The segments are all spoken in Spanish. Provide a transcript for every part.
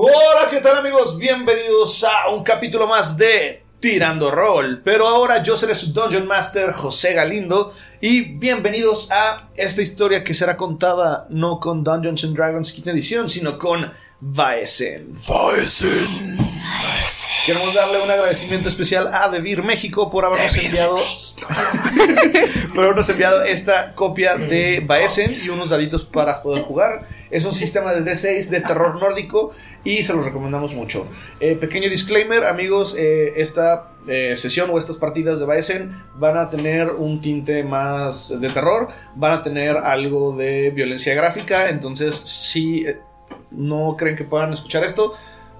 Hola, ¿qué tal amigos? Bienvenidos a un capítulo más de Tirando Roll. Pero ahora yo seré su Dungeon Master José Galindo y bienvenidos a esta historia que será contada no con Dungeons and Dragons quinta edición, sino con Vaesen. Vaesen. Queremos darle un agradecimiento especial a Devir México por habernos enviado por habernos enviado esta copia de Baesen y unos daditos para poder jugar. Es un sistema de D6 de terror nórdico y se los recomendamos mucho. Eh, pequeño disclaimer, amigos, eh, esta eh, sesión o estas partidas de Baesen van a tener un tinte más de terror, van a tener algo de violencia gráfica, entonces si no creen que puedan escuchar esto,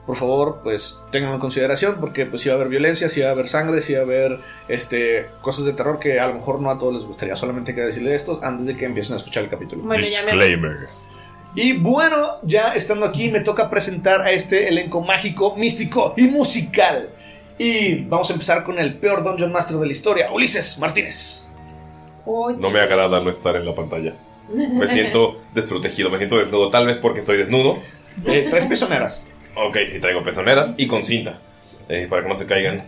por favor, pues tenganlo en consideración porque pues si va a haber violencia, si va a haber sangre, si va a haber este, cosas de terror que a lo mejor no a todos les gustaría. Solamente hay que decirle esto antes de que empiecen a escuchar el capítulo. Bueno, me- Y bueno, ya estando aquí me toca presentar a este elenco mágico, místico y musical. Y vamos a empezar con el peor Dungeon Master de la historia, Ulises Martínez. Oye. No me agrada no estar en la pantalla. Me siento desprotegido, me siento desnudo. Tal vez porque estoy desnudo. Eh, tres pezoneras. Ok, sí, traigo pezoneras y con cinta. eh, para que no se caigan.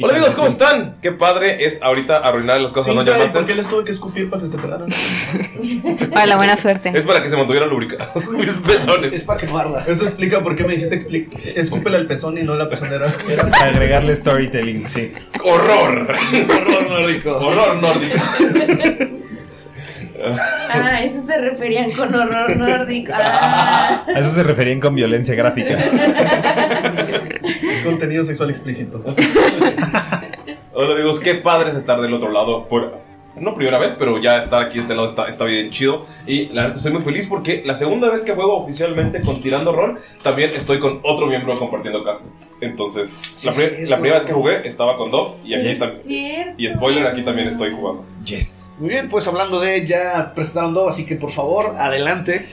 Hola amigos, ¿cómo están? Qué padre es ahorita arruinar las cosas a Dungeon ¿Por qué les tuve que escupir para que te pegaran? Para la buena suerte. Es para que se mantuvieran lubricados mis pezones. Es para que no arda. Eso explica por qué me dijiste expli- escúpele al pezón y no la pezonera. Era para agregarle storytelling, sí. ¡Horror! Horror nórdico. ¡Horror nórdico! Ah, eso se referían con horror nórdico. Ah. A eso se referían con violencia gráfica. Contenido sexual explícito. Hola amigos, qué padre es estar del otro lado por no primera vez, pero ya estar aquí de este lado está, está bien chido. Y la neta estoy muy feliz porque la segunda vez que juego oficialmente con Tirando Rol, también estoy con otro miembro compartiendo casa. Entonces, la, pri- cierto. la primera vez que jugué estaba con Dob y aquí también. Cierto. Y spoiler, aquí también estoy jugando. Yes. Muy bien, pues hablando de ya presentaron dos, así que por favor, adelante.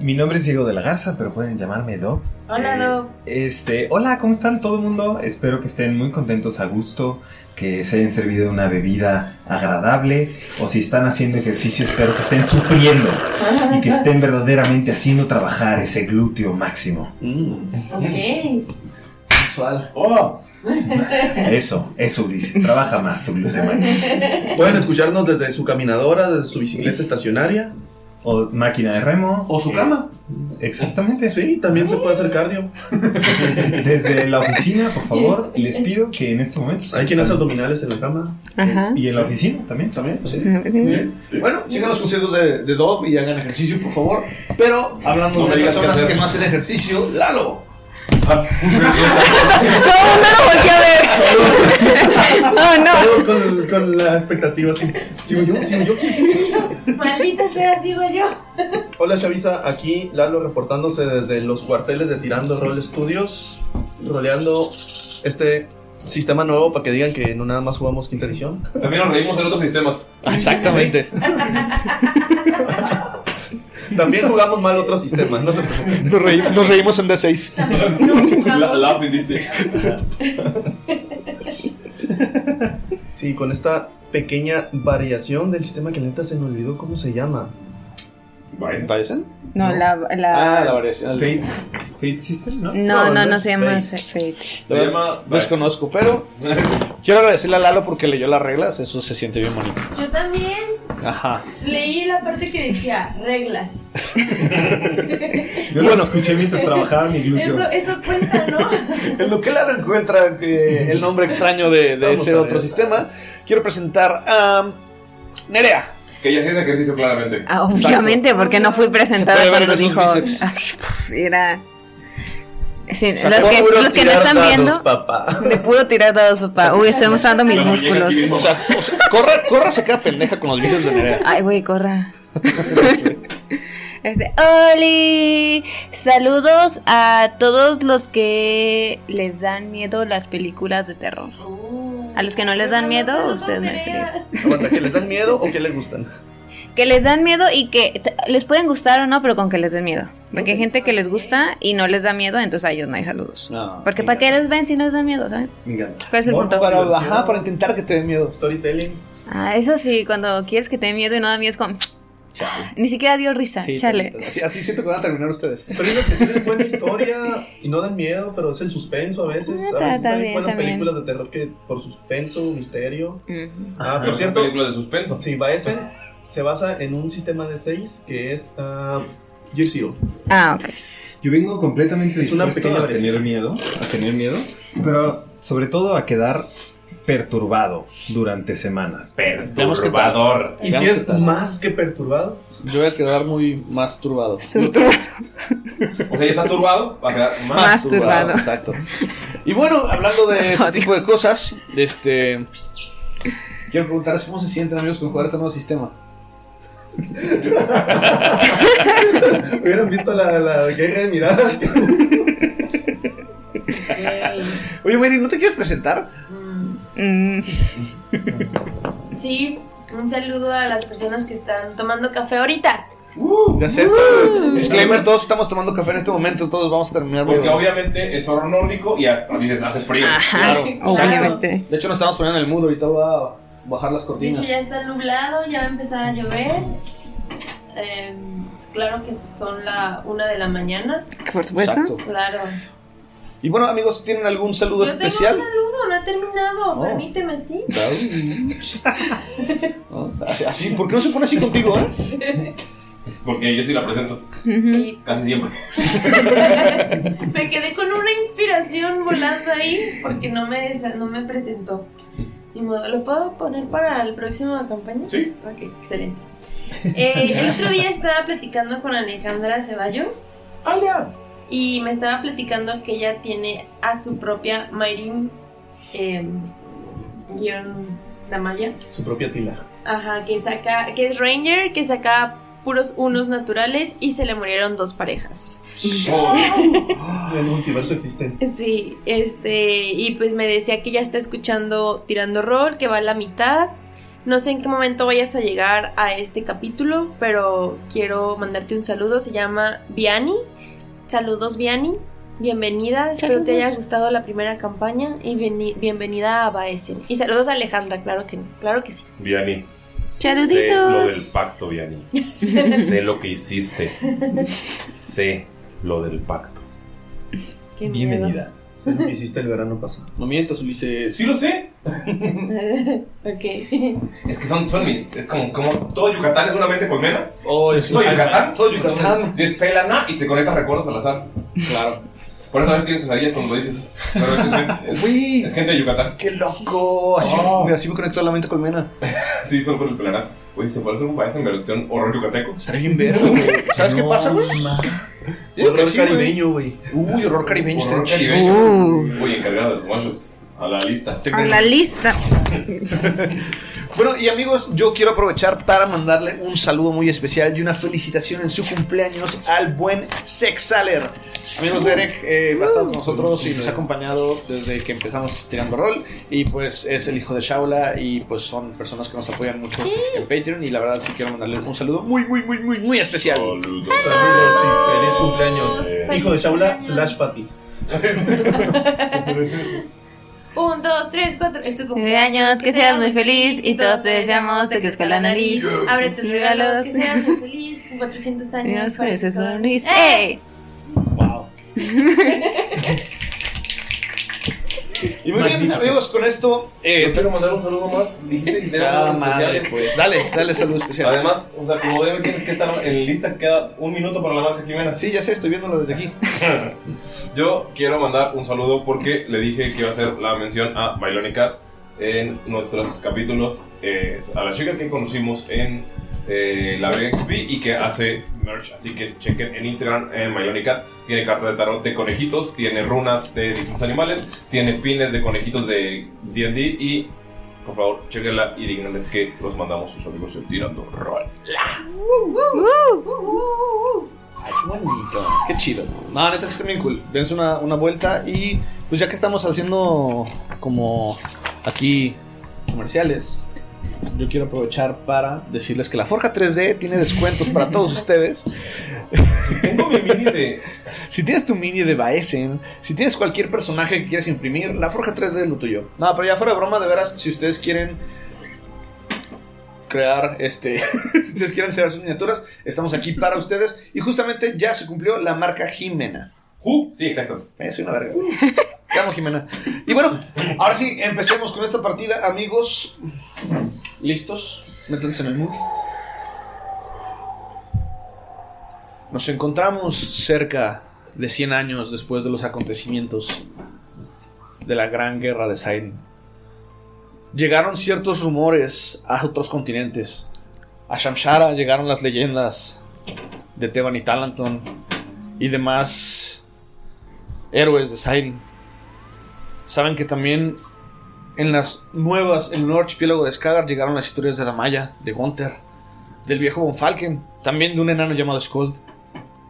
Mi nombre es Diego de la Garza, pero pueden llamarme Doc. Hola, Dob. Este, hola, ¿cómo están todo el mundo? Espero que estén muy contentos a gusto, que se hayan servido una bebida agradable, o si están haciendo ejercicio, espero que estén sufriendo y que estén verdaderamente haciendo trabajar ese glúteo máximo. Ok. Sensual. ¡Oh! Eso, eso, Ulises, trabaja más tu glúteo máximo. Pueden escucharnos desde su caminadora, desde su bicicleta estacionaria O máquina de remo. o su cama. Exactamente. Sí, también se puede hacer cardio. Desde la oficina, por favor, les pido que en este momento. Hay quien hace abdominales en la cama. Ajá. Y en la oficina también. También, sí. Sí. Bueno, sigan los consejos de, de Dob y hagan ejercicio, por favor. Pero hablando No de personas hacer. que no hacen ejercicio, Lalo. Todo el mundo lo volteó a ver. Oh, no. Todos con, con la expectativa así. ¿Sigo yo? ¿Sigo yo? ¿Quién sigue? Maldita sea, sigo yo. Hola Chavisa, aquí Lalo reportándose desde los cuarteles de Tirando Roll Studios, roleando este sistema nuevo para que digan que no nada más jugamos quinta edición. También nos reímos en otros sistemas. Exactamente. También jugamos mal otros sistemas, no se preocupen. Nos, reí- nos reímos en D6. La, Laughing dice. Sí, con esta pequeña variación del sistema que neta se me olvidó cómo se llama. ¿Parecen? No, la. la... Ah, la variación. Fate, Fate System, ¿no? No, no, no, no se llama Fate. Fate. Se llama. Desconozco, pero quiero agradecerle a Lalo porque leyó las reglas. Eso se siente bien bonito. Yo también Ajá. leí la parte que decía reglas. Yo los escuché mientras trabajaba mi glúteo. Eso, eso cuenta, ¿no? En lo que Lalo encuentra que el nombre extraño de, de ese otro sistema, quiero presentar a Nerea. Que ella hace ejercicio claramente. Ah, obviamente, porque no fui presentada cuando dijo. Ay, puf, era. Sí, sea, los que, los que no están dados, viendo, papá. de puro tirar dados, papá. Uy, estoy mostrando mis llega músculos. O sea, o sea, corra, corra se queda pendeja con los bíceps de Nerea. Ay, güey, corra. Este, Oli, saludos a todos los que les dan miedo las películas de terror. A los que no les dan miedo, ustedes no es feliz. Aguanta, ¿que les dan miedo o que les gustan? Que les dan miedo y que les pueden gustar o no, pero con que les den miedo. Porque hay gente que les gusta y no les da miedo, entonces a ellos no hay saludos. No, Porque ¿para qué les ven si no les dan miedo, saben? Me encanta. ¿Cuál es el Bueno, punto? Para, diversión. ajá, para intentar que te den miedo. Storytelling. Ah, eso sí, cuando quieres que te dé miedo y no da miedo es como... Ni siquiera dio risa, Sí, chale. Así, así siento que van a terminar ustedes. Películas que tienen buena historia y no dan miedo, pero es el suspenso a veces. Ah, A veces hay buenas películas de terror que por suspenso, misterio. Ujú. Ah, por cierto, películas de suspenso. sí, Baesen se basa en un sistema de 6 que es uh, Year Zero. Ah, ok. Yo vengo completamente Es una dispuesto pequeña a tener miedo, a tener miedo, pero sobre todo a quedar perturbado durante semanas. Perturbador. Y si es más que perturbado, Yo voy a quedar muy más turbado. O sea, ya está turbado. Va a quedar más. Más turbado. Exacto. Y bueno, hablando de este tipo de cosas, este. Quiero preguntarles cómo se sienten, amigos, con jugar este nuevo sistema. hubieran visto la, la guerra de miradas. Oye, Mary, ¿no te quieres presentar? Mm, Sí, un saludo a las personas que están tomando café ahorita. Ya sé. Disclaimer: todos estamos tomando café en este momento, todos vamos a terminar. Porque obviamente es horror nórdico y a- dices, hace frío. Claro, obviamente. De hecho, nos estamos poniendo en el mood. Ahorita voy a bajar las cortinas. ya está nublado, ya va a empezar a llover. Em, claro que son la una de la mañana. Por supuesto. Exacto. Claro. Y bueno, amigos, ¿tienen algún saludo Yo especial? tengo un saludo, no he terminado. Oh. Permíteme, sí. Así, así, ¿por qué no se pone así contigo, eh? Porque yo sí la presento. Sí. Casi siempre. Me quedé con una inspiración volando ahí porque no me, no me presentó. Ni modo, ¿lo puedo poner para la próxima campaña? Sí. Ok, excelente. Eh, el otro día estaba platicando con Alejandra Ceballos y me estaba platicando que ella tiene a su propia Mayrin eh, guion Damaya. Su propia tila. Ajá, que saca, que es Ranger, que saca puros unos naturales y se le murieron dos parejas. El multiverso existe. Sí, este, y pues me decía que ya está escuchando Tirando Rol, que va a la mitad. No sé en qué momento vayas a llegar a este capítulo, pero quiero mandarte un saludo. Se llama Viani. Saludos, Viani. Bienvenida, espero te haya gustado la primera campaña y bienvenida a Baesen. Y saludos a Alejandra, claro que, claro que sí. Viani. Charuditos. Sé lo del pacto, Viani. sé lo que hiciste. Sé lo del pacto. Qué. Bienvenida. Sé lo que hiciste el verano pasado. No mientas, Ulises. Sí lo sé. ok. Es que son, son mis. Es como, como todo Yucatán es una mente colmena. Oh, todo Yucatán. Todo Yucatán. Es pelana y te conectan recuerdos al azar. Claro. Por eso a veces tienes pesadillas cuando lo dices. Pero es, gente, Uy, es gente de Yucatán. qué loco. Así, Oh. así me conectó a la mente colmena. Sí, solo por el pelana. Oye, se puede hacer un país en versión horror yucateco. Estaría bien verga, güey. ¿Sabes qué pasa, güey? Horror sí, güey. caribeño, güey. Uy, horror caribeño. Horror está chido. caribeño. Voy encargado de los machos a la lista. A la lista. Bueno, y amigos, yo quiero aprovechar para mandarle un saludo muy especial y una felicitación en su cumpleaños al buen Sexaler. Amigos, Derek eh, ha estado con nosotros y nos ha acompañado desde que empezamos tirando rol. Y pues es el hijo de Shaula y pues son personas que nos apoyan mucho en Patreon. Y la verdad sí quiero mandarle un saludo muy, muy, muy, muy, muy especial. Saludos, sí. Feliz cumpleaños. Feliz Hijo de Shaula slash Patty. Dos, tres, cuatro. Es tu Cumpleaños, que seas muy feliz y todos te deseamos te crezca la nariz. Abre tus regalos, que seas muy feliz. Con 400 años. Dios, con ese para- sonrisa. ¡Ey! Wow. Y muy bien, amigos, con esto. Eh, Yo quiero mandar un saludo más. Dijiste que tenías Ah, algo madre, especial. pues. Dale, dale saludo especial. Además, o sea, como debe tienes que estar en lista, queda un minuto para la marca Jimena. Sí, ya sé, estoy viéndolo desde aquí. Yo quiero mandar un saludo porque le dije que iba a hacer la mención a Bailoni Cat en nuestros capítulos. eh, a la chica que conocimos en eh, la XP y que hace merch. Así que chequen en Instagram en Bailoni Cat. Tiene cartas de tarot de conejitos, tiene runas de distintos animales, tiene pines de conejitos de DD y. Por favor, chequenla y díganles que los mandamos sus amigos en Tirando Rol. Ay, qué bonito. Qué chido. No, neta, está bien cool. Dense una, una vuelta y pues ya que estamos haciendo como aquí comerciales, yo quiero aprovechar para decirles que la Forja 3D tiene descuentos para todos ustedes. Tengo mi mini de. Si tienes tu mini de Baesen, si tienes cualquier personaje que quieras imprimir, la Forja 3D es lo tuyo. No, pero ya fuera de broma, de veras, si ustedes quieren crear este si ustedes quieren hacer sus miniaturas estamos aquí para ustedes y justamente ya se cumplió la marca Jimena Uh, sí, exacto. Eh, soy una verga. Te amo, Jimena. Y bueno, ahora sí, empecemos con esta partida, amigos. ¿Listos? Métanse en el mood. Nos encontramos cerca de 100 años después de los acontecimientos de la Gran Guerra de Siren. Llegaron ciertos rumores a otros continentes. A Shamshara llegaron las leyendas de Teban y Talanton y demás héroes de Siren. Saben que también en las nuevas, en el nuevo archipiélago de Skagar llegaron las historias de Damaya, de Gunther, del viejo Von Falken, también de un enano llamado Skuld.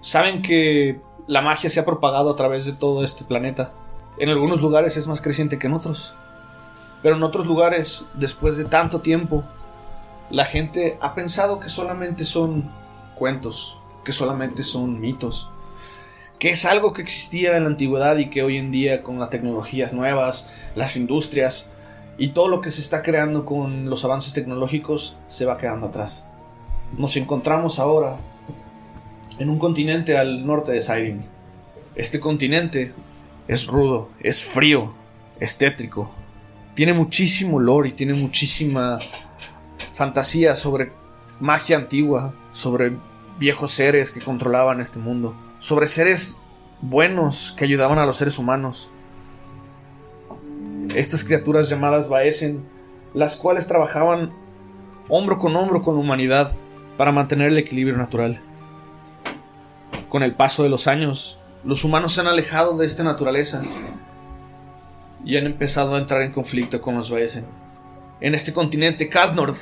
Saben que la magia se ha propagado a través de todo este planeta. En algunos lugares es más creciente que en otros. Pero en otros lugares, después de tanto tiempo, la gente ha pensado que solamente son cuentos, que solamente son mitos, que es algo que existía en la antigüedad y que hoy en día con las tecnologías nuevas, las industrias y todo lo que se está creando con los avances tecnológicos se va quedando atrás. Nos encontramos ahora en un continente al norte de Siren. Este continente es rudo, es frío, es tétrico. Tiene muchísimo lore y tiene muchísima fantasía sobre magia antigua, sobre viejos seres que controlaban este mundo, sobre seres buenos que ayudaban a los seres humanos. Estas criaturas llamadas Baesen, las cuales trabajaban hombro con hombro con la humanidad para mantener el equilibrio natural. Con el paso de los años, los humanos se han alejado de esta naturaleza y han empezado a entrar en conflicto con los Baesen. En este continente, Kadnord,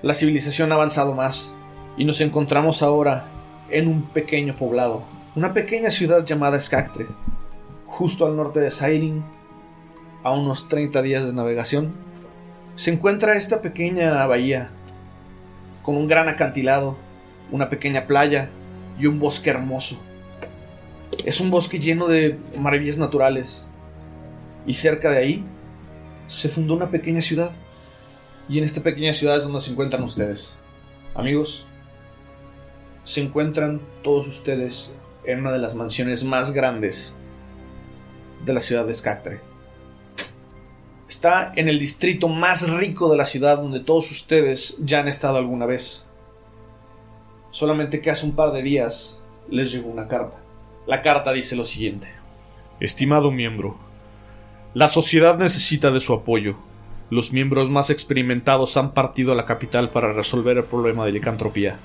la civilización ha avanzado más y nos encontramos ahora en un pequeño poblado, una pequeña ciudad llamada Skaktre, justo al norte de Sairin, a unos 30 días de navegación. Se encuentra esta pequeña bahía, con un gran acantilado, una pequeña playa y un bosque hermoso. Es un bosque lleno de maravillas naturales, y cerca de ahí se fundó una pequeña ciudad. Y en esta pequeña ciudad es donde se encuentran ustedes. Amigos, se encuentran todos ustedes en una de las mansiones más grandes de la ciudad de Skaktre. Está en el distrito más rico de la ciudad donde todos ustedes ya han estado alguna vez. Solamente que hace un par de días les llegó una carta. La carta dice lo siguiente. Estimado miembro, la sociedad necesita de su apoyo. Los miembros más experimentados han partido a la capital para resolver el problema de licantropía.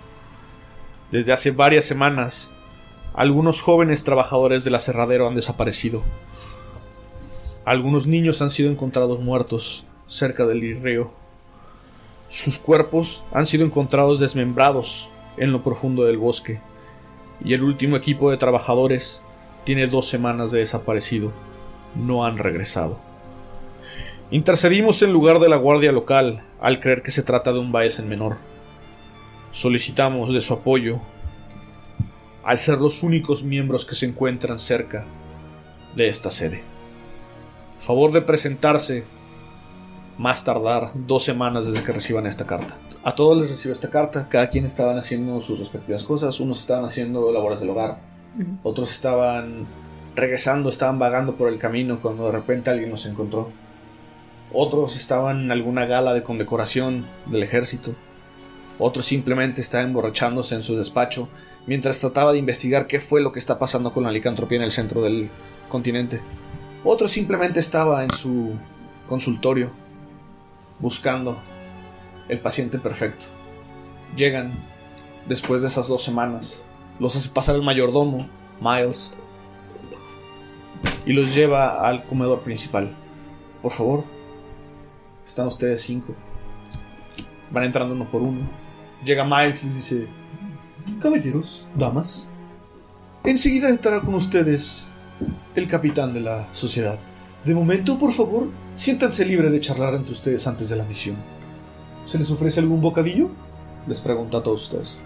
Desde hace varias semanas, algunos jóvenes trabajadores del aserradero han desaparecido. Algunos niños han sido encontrados muertos cerca del río. Sus cuerpos han sido encontrados desmembrados en lo profundo del bosque. Y el último equipo de trabajadores tiene dos semanas de desaparecido. No han regresado. Intercedimos en lugar de la guardia local al creer que se trata de un en menor. Solicitamos de su apoyo al ser los únicos miembros que se encuentran cerca de esta sede. Favor de presentarse más tardar dos semanas desde que reciban esta carta. A todos les recibió esta carta, cada quien estaban haciendo sus respectivas cosas, unos estaban haciendo labores del hogar, otros estaban regresando, estaban vagando por el camino cuando de repente alguien nos encontró. Otros estaban en alguna gala de condecoración del ejército. Otros simplemente estaban emborrachándose en su despacho mientras trataba de investigar qué fue lo que está pasando con la licantropía en el centro del continente. Otro simplemente estaba en su consultorio buscando el paciente perfecto. Llegan después de esas dos semanas, los hace pasar el mayordomo, Miles, y los lleva al comedor principal. Por favor, están ustedes cinco. Van entrando uno por uno. Llega Miles y les dice, Caballeros, damas, enseguida estará con ustedes el capitán de la sociedad. De momento, por favor, siéntanse libre de charlar entre ustedes antes de la misión. ¿Se les ofrece algún bocadillo? Les pregunta a todos ustedes.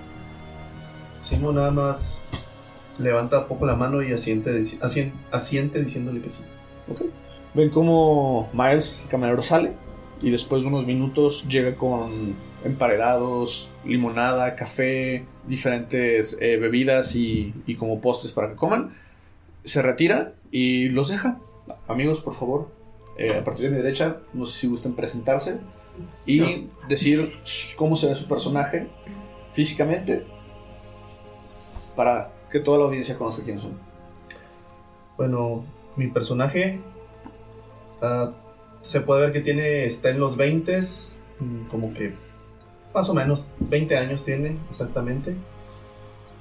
Simo nada más levanta poco la mano y asiente, asien- asiente diciéndole que sí. Ok. Ven cómo Miles, el camarero, sale y después de unos minutos llega con emparedados, limonada, café, diferentes eh, bebidas y, y como postres para que coman. Se retira y los deja. Amigos, por favor, eh, a partir de mi derecha, no sé si gusten presentarse y decir cómo se ve su personaje físicamente para que toda la audiencia conozca quiénes son. Bueno, mi personaje ah, se puede ver que tiene está en los 20 como que más o menos 20 años tiene exactamente.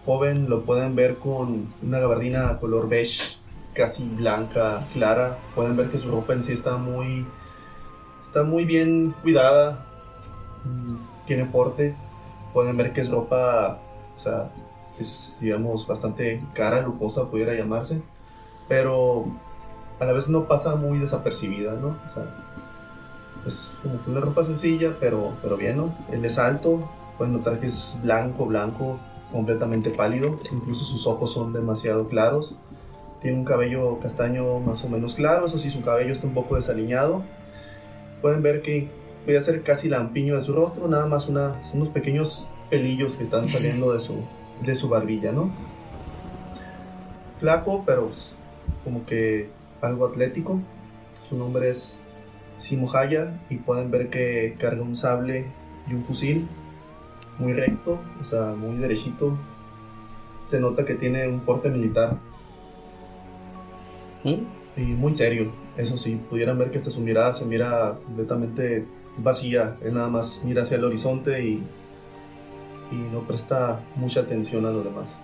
Joven lo pueden ver con una gabardina color beige casi blanca, clara. Pueden ver que su ropa en sí está muy está muy bien cuidada. Mm, Tiene porte. Pueden ver que es ropa, o sea, es digamos bastante cara, lujosa pudiera llamarse pero a la vez no pasa muy desapercibida, ¿no? O sea, es como una ropa sencilla, pero, pero bien, ¿no? Él es alto, pueden notar que es blanco, blanco, completamente pálido, incluso sus ojos son demasiado claros. Tiene un cabello castaño más o menos claro, eso sí, su cabello está un poco desaliñado. Pueden ver que puede ser casi lampiño de su rostro, nada más una, unos pequeños pelillos que están saliendo de su, de su barbilla, ¿no? Flaco, pero como que algo atlético. Su nombre es Simo Haya y pueden ver que carga un sable y un fusil muy recto, o sea, muy derechito. Se nota que tiene un porte militar y muy serio. Eso sí, pudieran ver que hasta su mirada se mira completamente vacía. Él nada más mira hacia el horizonte y, y no presta mucha atención a los demás.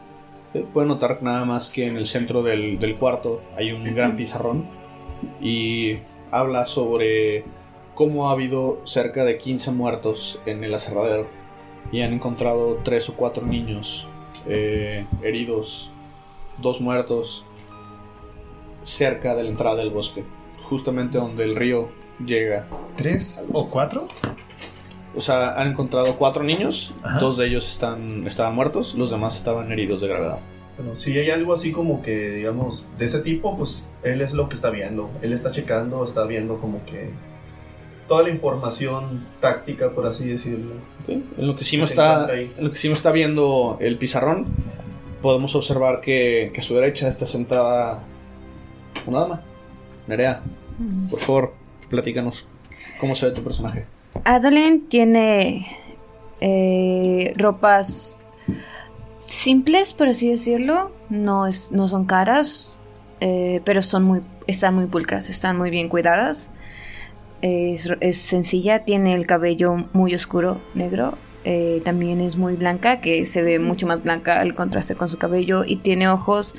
Pueden notar nada más que en el centro del, del cuarto hay un gran pizarrón y habla sobre cómo ha habido cerca de 15 muertos en el aserradero y han encontrado tres o cuatro niños eh, heridos, dos muertos cerca de la entrada del bosque, justamente donde el río llega. ¿Tres o cuatro? O sea, han encontrado cuatro niños, Ajá. dos de ellos están, estaban muertos, los demás estaban heridos de gravedad. Bueno, si hay algo así como que, digamos, de ese tipo, pues él es lo que está viendo. Él está checando, está viendo como que toda la información táctica, por así decirlo. En lo que Que se está, en lo que Simo está viendo el pizarrón, podemos observar que, que a su derecha está sentada una dama. Nerea, por favor, platícanos. ¿Cómo se ve tu personaje? Adalyn tiene eh, ropas simples, por así decirlo. No, es, no son caras, eh, pero son muy, están muy pulcras, están muy bien cuidadas. Es, es sencilla, tiene el cabello muy oscuro, negro. eh, también es muy blanca, que se ve mucho más blanca al contraste con su cabello. Y tiene ojos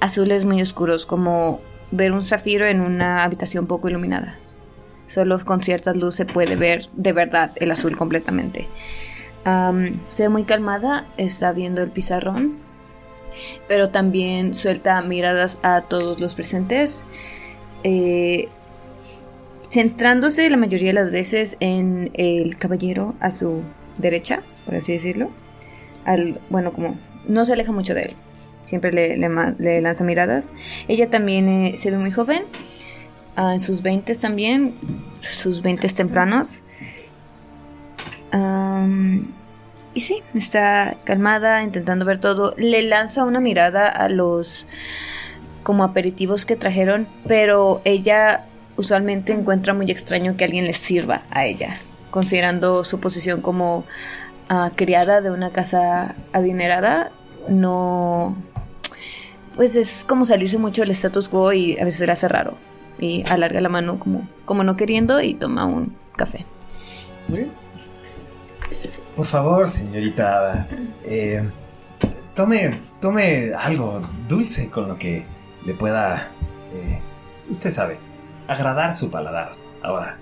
azules muy oscuros, como ver un zafiro en una habitación poco iluminada. Solo con cierta luz se puede ver de verdad el azul completamente. Am, se ve muy calmada, está viendo el pizarrón, pero también suelta miradas a todos los presentes, eh, centrándose la mayoría de las veces en el caballero a su derecha, por así decirlo. Al, bueno, como no se aleja mucho de él, siempre le, le lanza miradas. Ella también eh, se ve muy joven, en sus 20 también, sus 20 tempranos. Y sí, está calmada, intentando ver todo. Le lanza una mirada a los como aperitivos que trajeron, pero ella usualmente encuentra muy extraño que alguien les sirva a ella, considerando su posición como ah, criada de una casa adinerada, no pues es como salirse mucho del status quo y a veces le hace raro y alarga la mano como, como no queriendo y toma un café. Por favor, señorita eh, tome, tome algo dulce con lo que le pueda, eh, usted sabe, agradar su paladar. Ahora,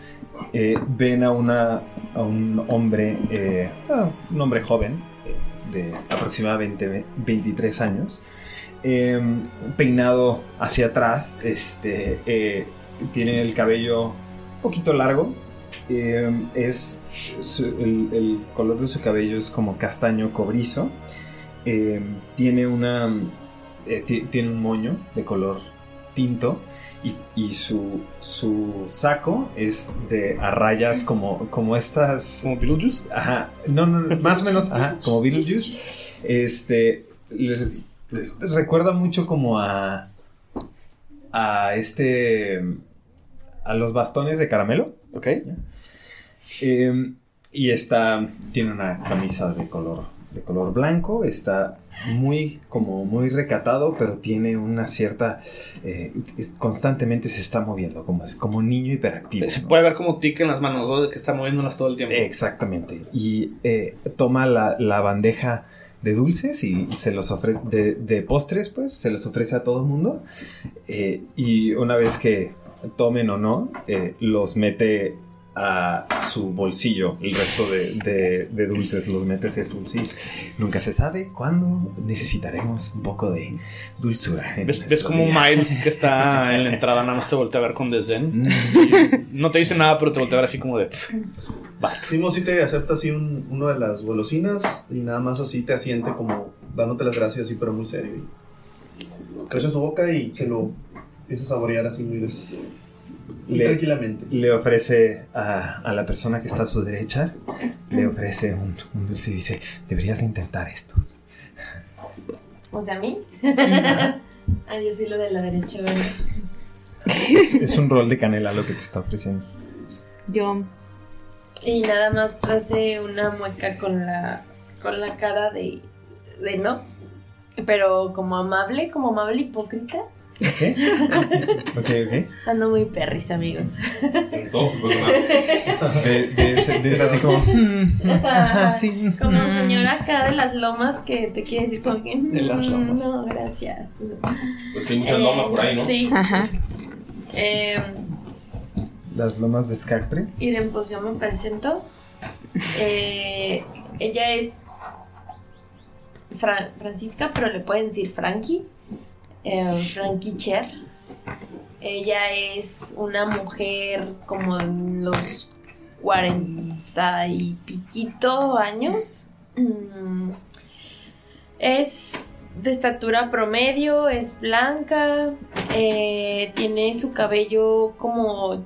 eh, ven a, una, a un hombre, eh, un hombre joven, eh, de aproximadamente ve- 23 años, eh, peinado hacia atrás, este, tiene el cabello un poquito largo, eh, es el, el color de su cabello es como castaño cobrizo. Eh, tiene una ti- tiene un moño de color tinto y, y su, su saco es de a rayas como, como estas. ¿Como Beetlejuice? Ajá. No, no, más o menos, ajá, como Beetlejuice. Este. les- recuerda mucho como a. a este. a los bastones de caramelo. Ok. Eh, y está, tiene una camisa de color, de color blanco, está muy, como muy recatado, pero tiene una cierta, eh, constantemente se está moviendo, como, es- como un niño hiperactivo. Se ¿no? puede ver como tic en las manos, ¿no? Que está moviéndolas todo el tiempo. Exactamente. Y eh, toma la, la bandeja de dulces y se los ofrece, de, de postres, pues, se los ofrece a todo el mundo. Eh, y una vez que tomen o no, los mete a su bolsillo. El resto de, de- de dulces los mete hacia su bolsillo. Nunca se sabe cuándo necesitaremos un poco de dulzura. ¿Ves, ves como. Miles que está en la entrada nada más te voltea a ver con desdén? Mm. Y no te dice nada, pero te voltea a ver así como de... Va. Simo sí te acepta así un- uno de las golosinas y nada más así te asiente como dándote las gracias así pero muy serio. Y crece su boca y se lo empieza a saborear así muy, des- Le- tranquilamente. Le ofrece a, a la persona que está a su derecha, le ofrece un, un dulce y dice, deberías de intentar estos. O sea, a mí. Adiós, y lo de la derecha, ¿verdad? Es, es un rol de canela lo que te está ofreciendo. Yo Y nada más hace una mueca con la, con la cara de, de no. Pero como amable, como amable hipócrita. ¿Ok? Ok, ok. Ando muy perris, amigos. En todo su personaje. De, de ese, de ese así como... "Mm, ajá, sí, Como mm". señora acá de las lomas que te quiere decir como que... De las lomas. No, gracias. Pues que hay muchas lomas por ahí, ¿no? Sí. Ajá. Eh, Las lomas de Scactre. Iren, pues yo me presento. Eh, ella es Fra- Francisca, pero le pueden decir Frankie. Eh, Frankie Cher. Ella es una mujer como en los cuarenta y piquito años. Mm, Es de estatura promedio, es blanca, eh, tiene su cabello como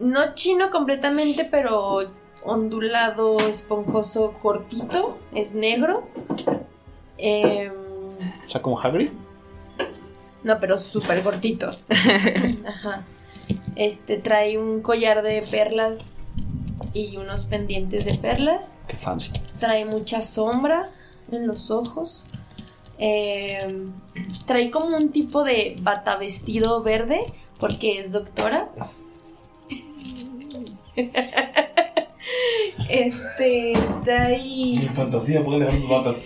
no chino completamente, pero ondulado, esponjoso, cortito, es negro. Em, O sea, como Hagrid. No, pero súper cortito. Ajá. Este trae un collar de perlas y unos pendientes de perlas. Qué fancy. Trae mucha sombra en los ojos. Eh, trae como un tipo de bata vestido verde porque es doctora. Este trae Mi fantasía, dejar sus batas.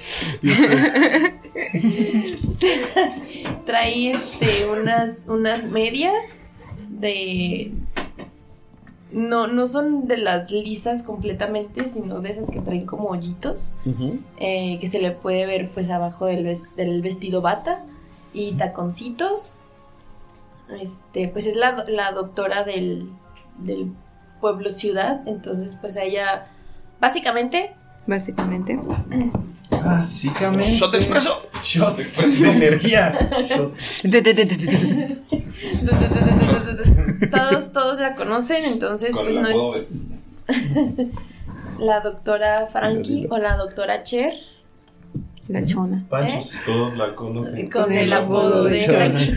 trae este unas unas medias de no no son de las lisas completamente sino de esas que traen como hoyitos eh, que se le puede ver pues abajo del, ves- del vestido bata y taconcitos. Este pues es la, la doctora del, del pueblo ciudad entonces pues ella básicamente Básicamente. Básicamente. Shot expreso. Shot expreso de energía. todos todos la conocen entonces Con pues el no es la doctora Frankie o la doctora Cher La chona. Panchos. Todos la conocen. con el apodo de. Frankie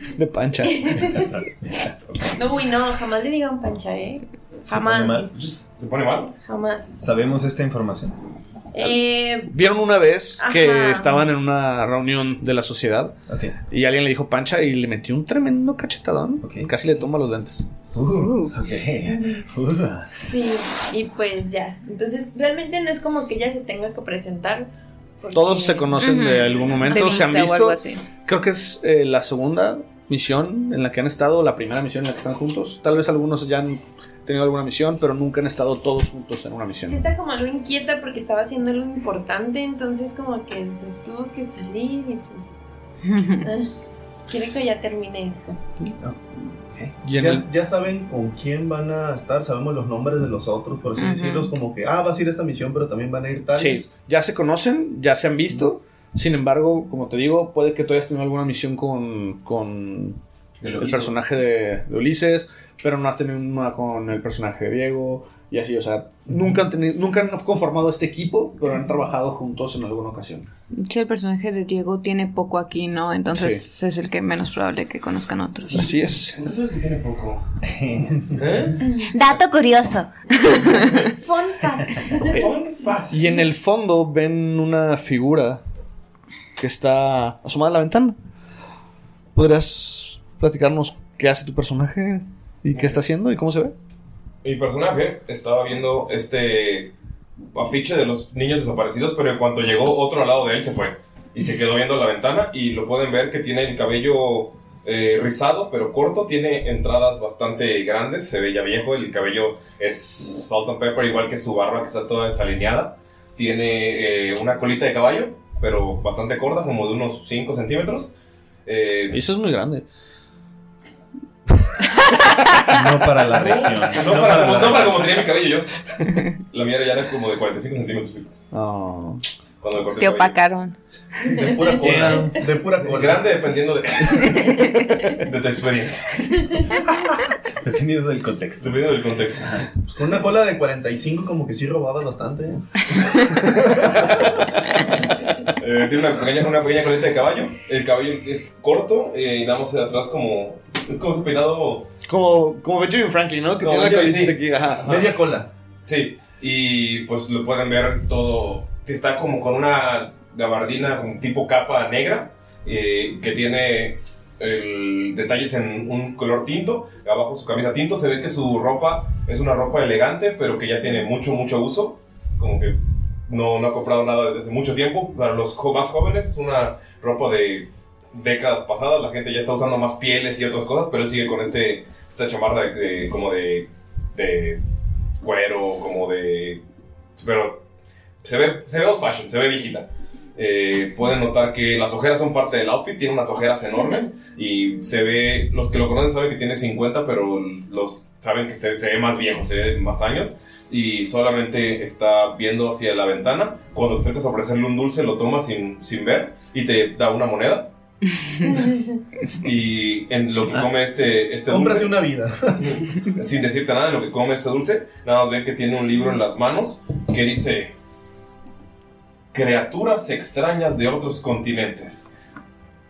De pancha. no uy no jamás le digan pancha eh ¿Se pone jamás mal? ¿Se pone mal? jamás ¿Sabemos esta información? eh, Vieron una vez que estaban en una reunión de la sociedad y alguien le dijo pancha y le metió un tremendo cachetadón. Ok. Casi le toma los lentes. Uh, ok. Uh. sí y pues ya entonces realmente no es como que ella se tenga que presentar porque- Todos se conocen de algún momento, De se han visto. algo así. Creo que es eh, la segunda misión en la que han estado, la primera misión en la que están juntos. Tal vez algunos ya han tenido alguna misión, pero nunca han estado todos juntos en una misión. Sí está como algo inquieta porque estaba haciendo algo importante, entonces como que se tuvo que salir y pues... ah, quiere que ya termine esto. Y Ya, el- ya saben con quién van a estar, sabemos los nombres de los otros, por así Ujú. decirlos, como que, ah, vas a ir a esta misión, pero también van a ir tales. Sí, ya se conocen, ya se han visto. Sin embargo, como te digo, puede que tú hayas tenido alguna misión con, con El personaje de, de Ulises, pero no has tenido una con el personaje de Diego. Y así, o sea, nunca han, tenido, nunca han conformado este equipo, pero han trabajado juntos en alguna ocasión. Sí, el personaje de Diego tiene poco aquí, ¿no? Entonces Sí. es el que menos probable que conozcan otros. Así es. ¿No sabes que tiene poco? ¿Eh? Dato curioso. Fun fact. Fun fact. Y en el fondo ven una figura que está asomada a la ventana. ¿Podrías platicarnos qué hace tu personaje y qué está haciendo y cómo se ve? Mi personaje estaba viendo este afiche de los niños desaparecidos, pero en cuanto llegó otro al lado de él se fue. Y se quedó viendo la ventana y lo pueden ver que tiene el cabello eh, rizado, pero corto. Tiene entradas bastante grandes, se ve ya viejo. El cabello es salt and pepper, igual que su barba que está toda desalineada. Tiene eh, una colita de caballo, pero bastante corta, como de unos 5 centímetros. Eh, eso es muy grande. No para la región. no, para, como, no para como tenía mi cabello yo. La mía ya era como de 45 centímetros. Ah. Cuando me corté Te opacaron. De pura cola. de pura cola. Grande dependiendo de, de tu experiencia. Dependiendo del contexto. Dependiendo del contexto. Pues con una cola de 45 como que sí robabas bastante. Eh, tiene una pequeña, una pequeña coleta de caballo. El cabello es corto eh, y damos de atrás como. Es como ese peinado. Como, como Benjamin Franklin, ¿no? Que Como tiene la colita sí. aquí. Ajá. Media cola. Sí, y pues lo pueden ver todo. sí, Está como con una gabardina como tipo capa negra eh, que tiene el- detalles en un color tinto. Abajo su camisa tinto. Se ve que su ropa es una ropa elegante, pero que ya tiene mucho, mucho uso. Como que no, no ha comprado nada desde hace mucho tiempo. Para los más jóvenes es una ropa de décadas pasadas. La gente ya está usando más pieles y otras cosas, pero él sigue con este esta chamarra de, de- como de, de cuero, como de... Pero se ve, se ve old fashion, se ve viejita. Eh, pueden notar que las ojeras son parte del outfit, tiene unas ojeras enormes y se ve, los que lo conocen saben que tiene 50, pero los saben que se, se ve más viejo, se ve más años y solamente está viendo hacia la ventana. Cuando te acercas a ofrecerle un dulce, lo toma sin, sin ver y te da una moneda. y en lo que come este, este Cómprate dulce, una vida. sin decirte nada, en lo que come este dulce, nada más ven que tiene un libro en las manos que dice Criaturas extrañas de otros continentes.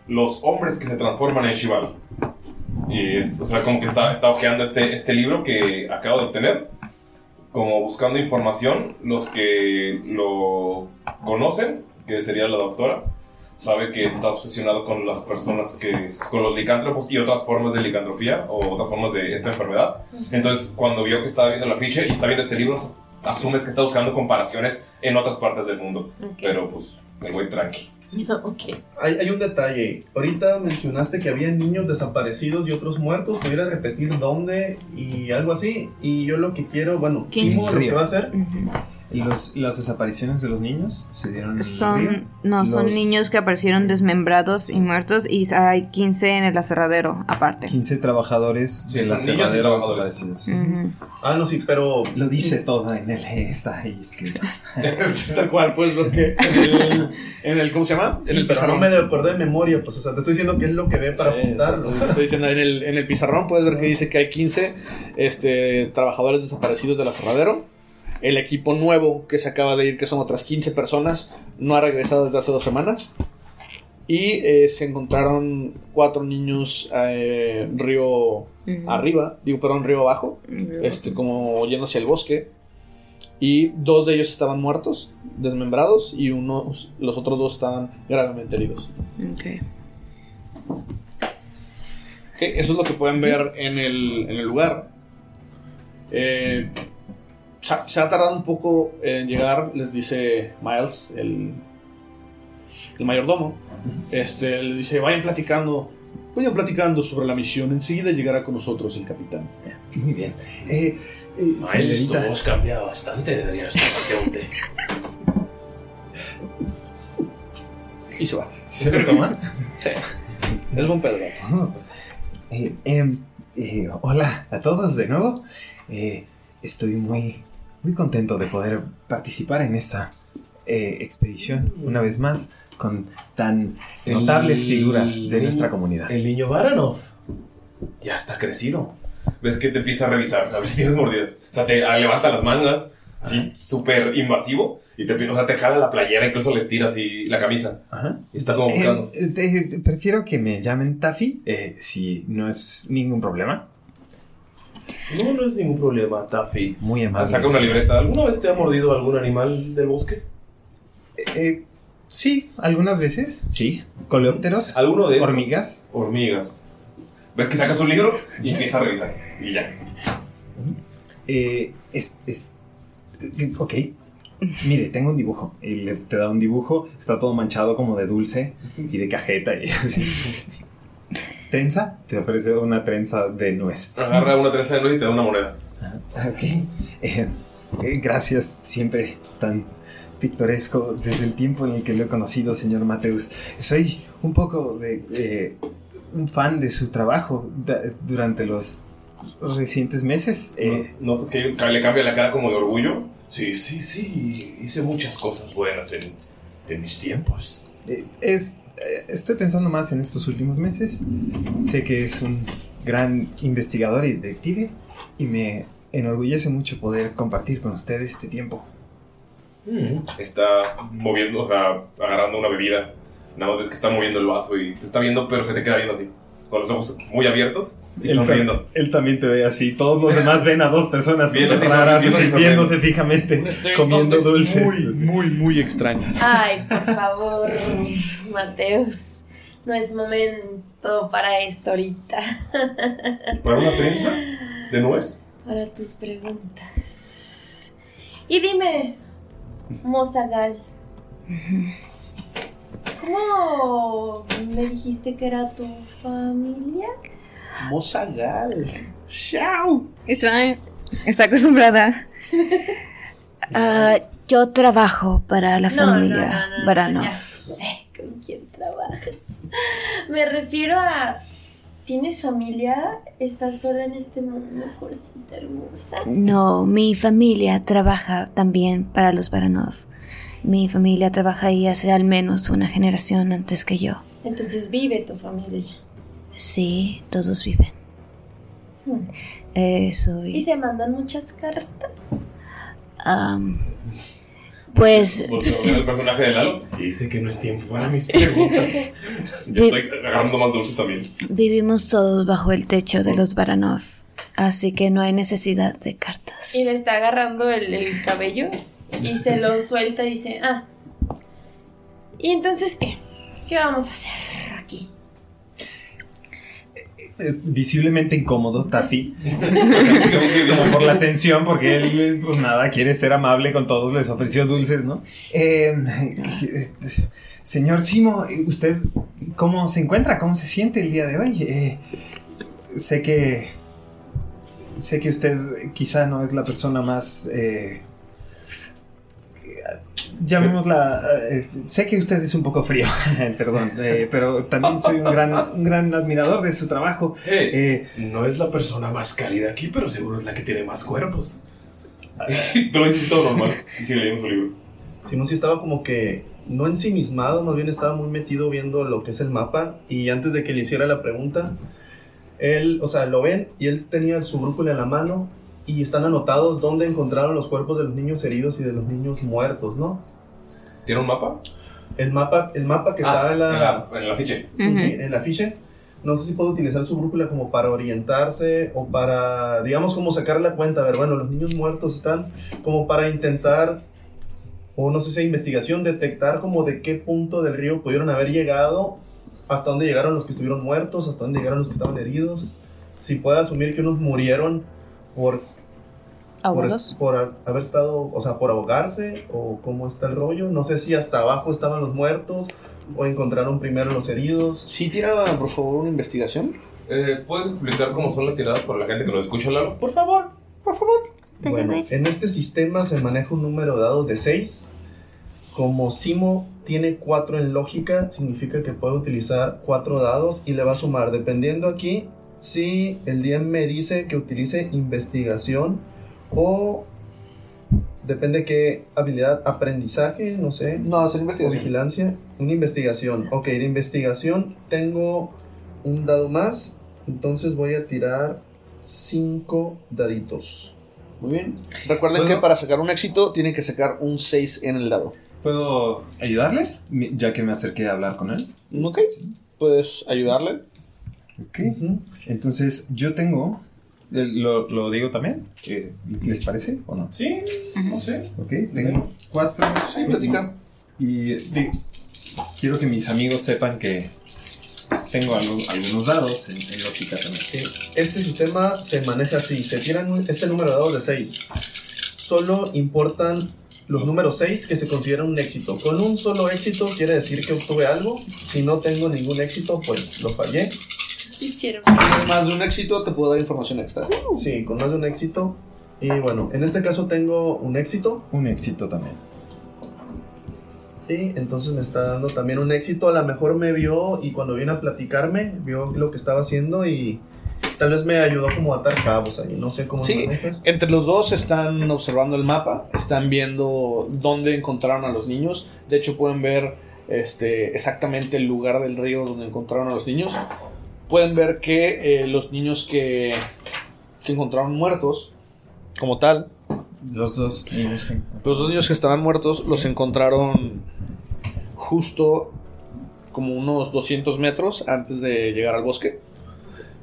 Los hombres que se transforman en Shival. Y es, o sea, como que está, está hojeando este, este libro que acabo de obtener. Como buscando información. Los que lo conocen, que sería la doctora, sabe que está obsesionado con las personas que. con los licántropos y otras formas de licantropía o otras formas de esta enfermedad. Entonces, cuando vio que estaba viendo la ficha y está viendo este libro, asumes que está buscando comparaciones en otras partes del mundo. Pero pues, el güey tranqui. ok. Hay, hay un detalle. Ahorita mencionaste que había niños desaparecidos y otros muertos. ¿Pudieras repetir dónde y algo así? Y yo lo que quiero, bueno. Simo lo que va a hacer. Los- las desapariciones de los niños se dieron en el río. Son, no, son niños que aparecieron desmembrados y muertos y hay 15 en el aserradero aparte. 15 trabajadores Sí, del y aserradero trabajadores. desaparecidos. Ah, no, sí, pero. Lo dice todo en el. Está ahí escrito. Tal cual, puedes ver que en el, en el- ¿cómo se llama? Sí, en el pero no pizarrón. me acordé de memoria, pues, o sea, te estoy diciendo qué es lo que ve para Sí, apuntarlo. estoy- estoy diciendo, en el, en el pizarrón puedes ver que dice que hay 15 este, trabajadores desaparecidos del aserradero. El equipo nuevo que se acaba de ir, que son otras 15 personas, no ha regresado desde hace dos semanas. Y eh, se encontraron cuatro niños eh, río Ujú. arriba, digo, perdón, río abajo, Río este, como yendo hacia el bosque. Y dos de ellos estaban muertos, desmembrados, y uno, los otros dos estaban gravemente heridos. Ok. Ok, eso es lo que pueden ver en el, en el lugar. Eh, se, ha- se ha tardado un poco en llegar, les dice Miles, el, el mayordomo. Este, les dice, vayan platicando, vayan platicando sobre la misión. Enseguida llegará con nosotros el capitán. Muy bien. Eh, eh, Miles, tu voz cambia bastante. Deberías tomarte un té. Y se va. ¿Se lo toma? Sí. Es buen pedo. gato. Eh, em, eh, hola a todos de nuevo. Eh, estoy muy, muy contento de poder participar en esta eh, expedición una vez más con tan El- notables figuras de nuestra comunidad. El niño Baranov ya está crecido. Ves que te empieza a revisar, a ver si tienes mordidas. O sea, te ah, levanta las mangas, así súper invasivo, y te, o sea, te jala la playera, incluso le estiras y la camisa. Ajá. Y estás como buscando. Eh, eh, prefiero que me llamen Taffy, eh, si no es ningún problema. No, no es ningún problema, Taffy. Muy amable. Saca una libreta. ¿Alguna vez te ha mordido algún animal del bosque? Eh, sí, algunas veces, sí. Coleópteros, ¿Alguno de estos? hormigas. Hormigas. ¿Ves que sacas un libro y empieza a revisar? Y ya. Eh, es, es- eh, Ok. Mire, tengo un dibujo. Y le- te da un dibujo. Está todo manchado como de dulce y de cajeta y así. ¿Trenza? Te ofrece una trenza de nueces. Agarra una trenza de nuez y te da una moneda. Ok. Eh, eh, gracias. Siempre tan pictoresco desde el tiempo en el que lo he conocido, señor Mateus. Soy un poco de... eh, un fan de su trabajo durante los recientes meses. Eh, ¿Notas que le cambia la cara como de orgullo? Sí, sí, sí. Hice muchas cosas buenas en, en mis tiempos. Eh, es, estoy pensando más en estos últimos meses. Sé que es un gran investigador y detective y me enorgullece mucho poder compartir con usted este tiempo. Mm. Está moviendo, o sea, agarrando una bebida. Nada más ves que está moviendo el vaso y te está viendo, pero se te queda viendo así. Con los ojos muy abiertos y Él, sonriendo. tam- él también te ve así. Todos los demás ven a dos personas así, raras, viéndose sonriendo. fijamente, comiendo dulces. Muy, muy, muy extraño. Ay, por favor, Mateus. No es momento para esto ahorita. ¿Para una trenza de nuez? Para tus preguntas. Y dime, Mozagal. ¿Cómo me dijiste que era tu familia? Mozagal. ¡Chao! Está, está acostumbrada. Ah, yo trabajo para la No, familia no, no, no, Barano. Ya sé con quién trabajas. Me refiero a. ¿Tienes familia? ¿Estás sola en este mundo, cosita hermosa? No, mi familia trabaja también para los Baranov. Mi familia trabaja ahí hace al menos una generación antes que yo. Entonces vive tu familia. Sí, todos viven. Hmm. Eh, ¿Y se mandan muchas cartas? am, Pues al personaje de Lalo. Dice que no es tiempo para mis preguntas. Yo estoy agarrando más dulces también. vivimos todos bajo el techo de los Baranov, así que no hay necesidad de cartas. Y le está agarrando el, el cabello y se lo suelta y dice, ah. ¿Y entonces qué? ¿Qué vamos a hacer Visiblemente incómodo, Taffy. Como por la tensión, porque él, pues nada, quiere ser amable con todos, les ofreció dulces, ¿no? Eh, señor Simo, ¿usted cómo se encuentra? ¿Cómo se siente el día de hoy? Eh, sé que. Sé que usted quizá no es la persona más. eh, llamémosla. eh, sé que usted es un poco frío, perdón, eh, pero también soy un gran, un gran admirador de su trabajo. Eh, no es la persona más cálida aquí, pero seguro es la que tiene más cuerpos. Pero lo dices todo normal. Y sigue leyendo su libro. Simón sí estaba como que no ensimismado, más bien estaba muy metido viendo lo que es el mapa y antes de que le hiciera la pregunta, él, o sea, lo ven y él tenía su brújula en la mano y están anotados dónde encontraron los cuerpos de los niños heridos y de los niños muertos, ¿no? ¿Tiene un mapa? El mapa, el mapa que Ah, está en la, en el afiche. Sí, en el afiche. No sé si puedo utilizar su brújula como para orientarse o para, digamos, como sacar la cuenta. A ver, bueno, los niños muertos están como para intentar, o no sé si hay investigación, detectar como de qué punto del río pudieron haber llegado, hasta dónde llegaron los que estuvieron muertos, hasta dónde llegaron los que estaban heridos. Si puede asumir que unos murieron por, por, por haber estado, o sea, por ahogarse, o cómo está el rollo. No sé si hasta abajo estaban los muertos, o encontraron primero los heridos. Sí, tira, por favor, una investigación. Eh, ¿Puedes explicar cómo son las tiradas para la gente que nos escucha, Lalo? Por favor, por favor. Bueno, en este sistema se maneja un número de dados de 6. Como Simo tiene 4 en lógica, significa que puede utilizar 4 dados y le va a sumar, dependiendo aquí, si el DM me dice que utilice investigación o depende qué habilidad, aprendizaje, no sé. No, es o investigación. vigilancia. Una investigación. Ok, de investigación tengo un dado más, entonces voy a tirar 5 daditos. Muy bien. Recuerden ¿Puedo? que para sacar un éxito tienen que sacar un 6 en el dado. ¿Puedo ayudarle? Ya que me acerqué a hablar con él. Ok. Puedes ayudarle. Ok. Entonces, yo tengo. eh, ¿Lo, lo digo también? Eh, ¿Les parece o no? Sí, no sé. Ok, tengo cuatro. Sí, platica. Y quiero que mis amigos sepan que tengo algo- algunos dados en, en lógica también. Sí, Este sistema se maneja así, se tiran este número de dados de 6. Solo importan los números 6 que se consideran un éxito. Con un solo éxito quiere decir que obtuve algo. Si no tengo ningún éxito, pues lo fallé. Hicieron. Tienes más de un éxito, te puedo dar información extra. Sí, con más de un éxito. Y bueno, en este caso tengo un éxito. Un éxito también. Sí, entonces me está dando también un éxito. A lo mejor me vio y cuando viene a platicarme, vio lo que estaba haciendo y tal vez me ayudó como a atar cabos ahí. No sé cómo Sí, lo manejas. entre los dos están observando el mapa, están viendo dónde encontraron a los niños. De hecho, pueden ver este, exactamente el lugar del río donde encontraron a los niños. Pueden ver que eh, los niños que, que encontraron muertos, como tal, Los dos niños que- los dos niños que estaban muertos los encontraron justo como unos 200 metros antes de llegar al bosque.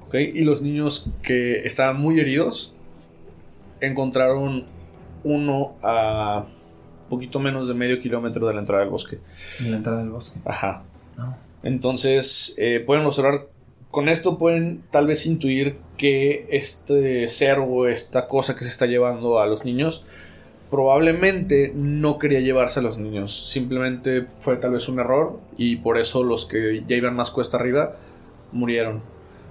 ¿ok? Y los niños que estaban muy heridos encontraron uno a poquito menos de medio kilómetro de la entrada del bosque. En la entrada del bosque. Ajá. No. Entonces, eh, pueden observar, con esto pueden tal vez intuir que este ser o esta cosa que se está llevando a los niños probablemente no quería llevarse a los niños, simplemente fue tal vez un error y por eso los que ya iban más cuesta arriba murieron.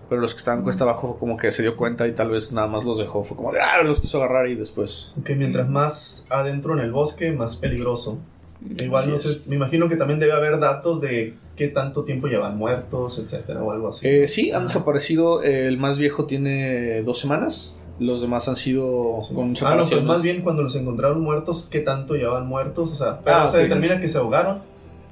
Pero los que estaban cuesta abajo fue como que se dio cuenta y tal vez nada más los dejó, fue como de, ah, los quiso agarrar y después... Que mientras más adentro en el bosque, más peligroso. Igual no sé, me imagino que también debe haber datos de qué tanto tiempo llevan muertos, etcétera, o algo así. Eh, sí, han desaparecido, el más viejo tiene dos semanas, los demás han sido con Ah, no, separaciones. pues más bien cuando los encontraron muertos, ¿qué tanto llevaban muertos? O sea, pero Ah, se determina que se ahogaron.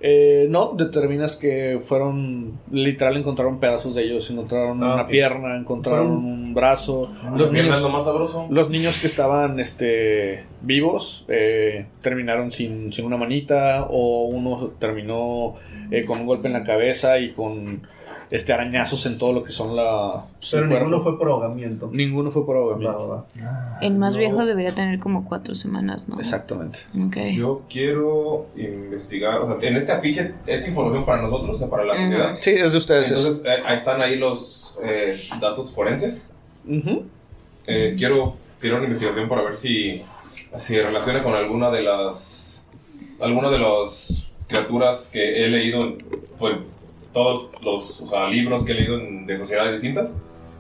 Eh, no, determinas que fueron, literal encontraron pedazos de ellos, encontraron Ah, una pierna, encontraron Fueron- un brazo. Los niños, lo más sabroso. los niños que estaban este, vivos eh, terminaron sin, sin una manita o uno terminó eh, con un golpe en la cabeza y con este arañazos en todo lo que son la... su Pero cuerpo. ninguno fue por ahogamiento. Ninguno fue por ahogamiento. El más viejo debería tener como cuatro semanas, ¿no? Exactamente. Ok. Yo quiero investigar, o sea, en este afiche es información para nosotros, o sea, para la Ujú. sociedad. Sí, es de ustedes. es- Entonces, eh, ahí están ahí los eh, datos forenses. Eh, quiero tirar una investigación para ver si se relaciona con alguna de las alguna de las criaturas que he leído pues todos los o sea, libros que he leído en- de sociedades distintas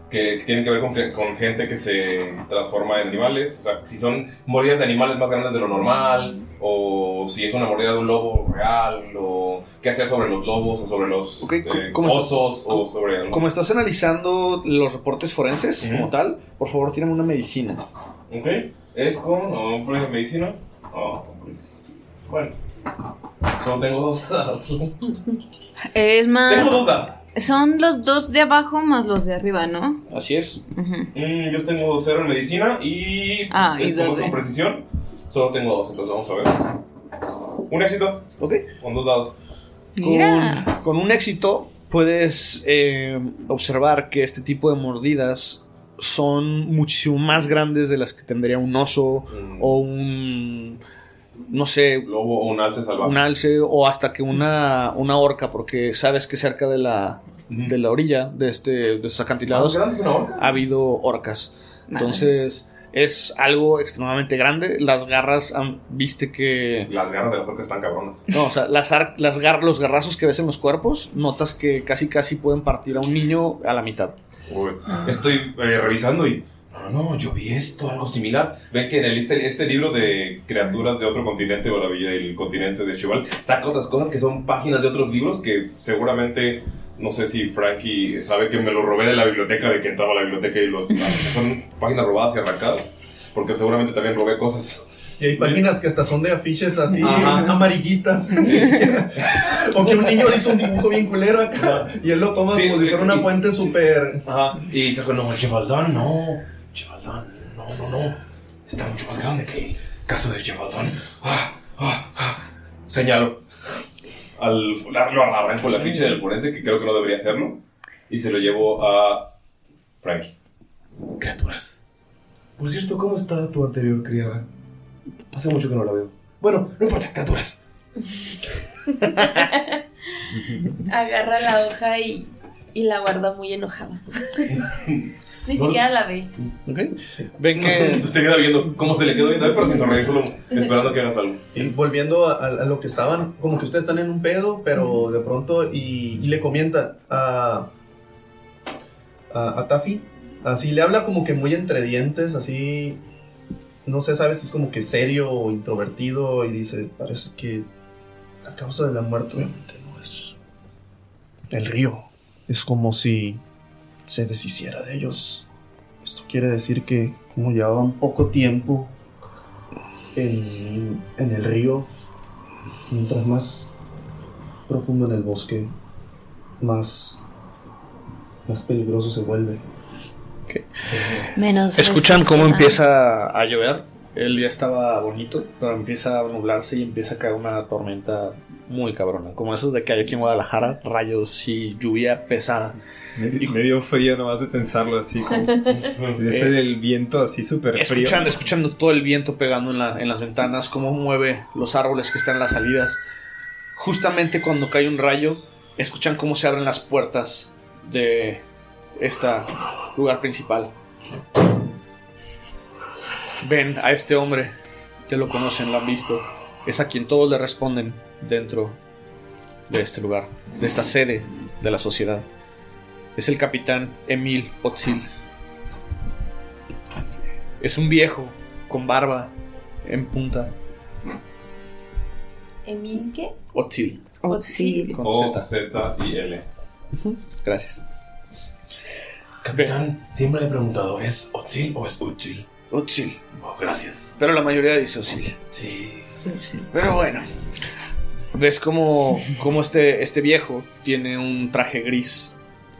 que, que tienen que ver con, que- con gente que se transforma en animales o sea si son mordidas de animales más grandes de lo normal o si es una mordida de un lobo real o qué hacer sobre los lobos o sobre los eh, ¿cómo estás- osos o sobre algo. Como estás analizando los reportes forenses como tal, por favor, tírame una medicina. Ok, es con de medicina. Hombre. Bueno, solo tengo dos dados. Es más. Tengo dos dados. Son los dos de abajo más los de arriba, ¿no? Así es. Mm, yo tengo cero en medicina y. Ah, y dos con precisión. Solo tengo dos, entonces vamos a ver. Un éxito. Ok. Con dos dados. Con, con un éxito puedes eh, observar que este tipo de mordidas son muchísimo más grandes de las que tendría un oso o un no sé lobo o un alce salvaje un alce o hasta que una, una orca porque sabes que cerca de la de la orilla de este de estos acantilados ¿Más grande que una orca? ha habido orcas entonces es algo extremadamente grande las garras han- viste que Las garras de las orcas están cabronas. no, o sea, las ar- las gar- los garrazos que ves en los cuerpos, notas que casi casi pueden partir a un niño a la mitad. Uy, Estoy eh, revisando y. No, no, yo vi esto, algo similar. Ven que en el, este, este libro de criaturas de otro continente o la villa del continente de Cheval saca otras cosas que son páginas de otros libros que seguramente. No sé si Frankie sabe que me lo robé de la biblioteca, de que entraba a la biblioteca y los. Son páginas robadas y arrancadas. Porque seguramente también robé cosas. Y hay páginas que hasta son de afiches así Ajá. amarillistas. Siquiera. o que un niño hizo un dibujo bien culero acá y él lo toma Sí, como si fuera una fuente súper. Ajá. Y sacó, no, Chevaldán, no. Chevaldán, no, no, no. Está mucho más grande que el caso de Chevaldán. Ah, ah, ah. Señalo. Al lo arranco la ficha del forense, que creo que no debería hacerlo. Y se lo llevo a Frankie. Criaturas. Por cierto, ¿cómo está tu anterior criada? Hace mucho que no la veo. Bueno, no importa, criaturas. Agarra la hoja y, y la guarda muy enojada. Ni No- siquiera la ve. Ven que. Entonces te queda viendo cómo se le quedó viendo, pero sin sonreír, solo esperando que hagas algo. Y volviendo a, a lo que estaban, como que ustedes están en un pedo, pero de pronto, y, y le comenta a, a, a Taffy, así le habla como que muy entre dientes, así, no sé, sabes si es como que serio o introvertido, y dice, parece que la causa de la muerte obviamente no es el río, es como si se deshiciera de ellos. Esto quiere decir que como llevaban poco tiempo en, en el río, mientras más profundo en el bosque, más, más peligroso se vuelve. Menos. Escuchan cómo empieza a llover. El día estaba bonito, pero empieza a nublarse y empieza a caer una tormenta muy cabrona. Como esas de que hay aquí en Guadalajara, rayos y lluvia pesada. Me, me dio frío nomás de pensarlo así. Como, ese Eh, del viento así súper frío. Escuchan, escuchando todo el viento pegando en, la- en las ventanas, cómo mueve los árboles que están en las salidas. Justamente cuando cae un rayo, escuchan cómo se abren las puertas de este lugar principal. Ven a este hombre que lo conocen, lo han visto. Es a quien todos le responden dentro de este lugar, de esta sede de la sociedad. Es el capitán Emil Otzil. Es un viejo con barba en punta. ¿Emil qué? Otzil. Otzil. Con O, Z. Z y L. Gracias. Capitán, siempre he preguntado, ¿es Otzil o es Uchil? Otzil. Oh, gracias. Pero la mayoría dice Otzil. Sí. Pero bueno. Ves como, este, este viejo tiene un traje gris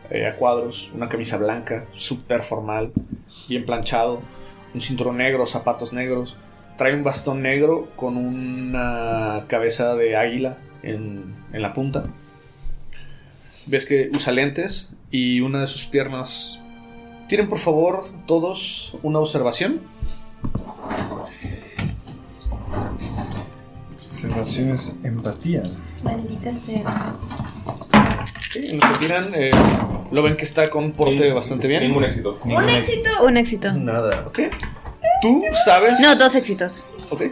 eh, a cuadros, una camisa blanca, súper formal, bien planchado, un cinturón negro, zapatos negros. trae un bastón negro con una cabeza de águila en, en la punta. Ves que usa lentes y una de sus piernas. Tienen por favor todos una observación. Observaciones, empatía. Maldita sea. En lo que tiran, eh, lo ven que está con un porte bastante bien. Ningún éxito. Un éxito. Un éxito. Nada. Ok. Tú sabes. No, dos éxitos. Ok.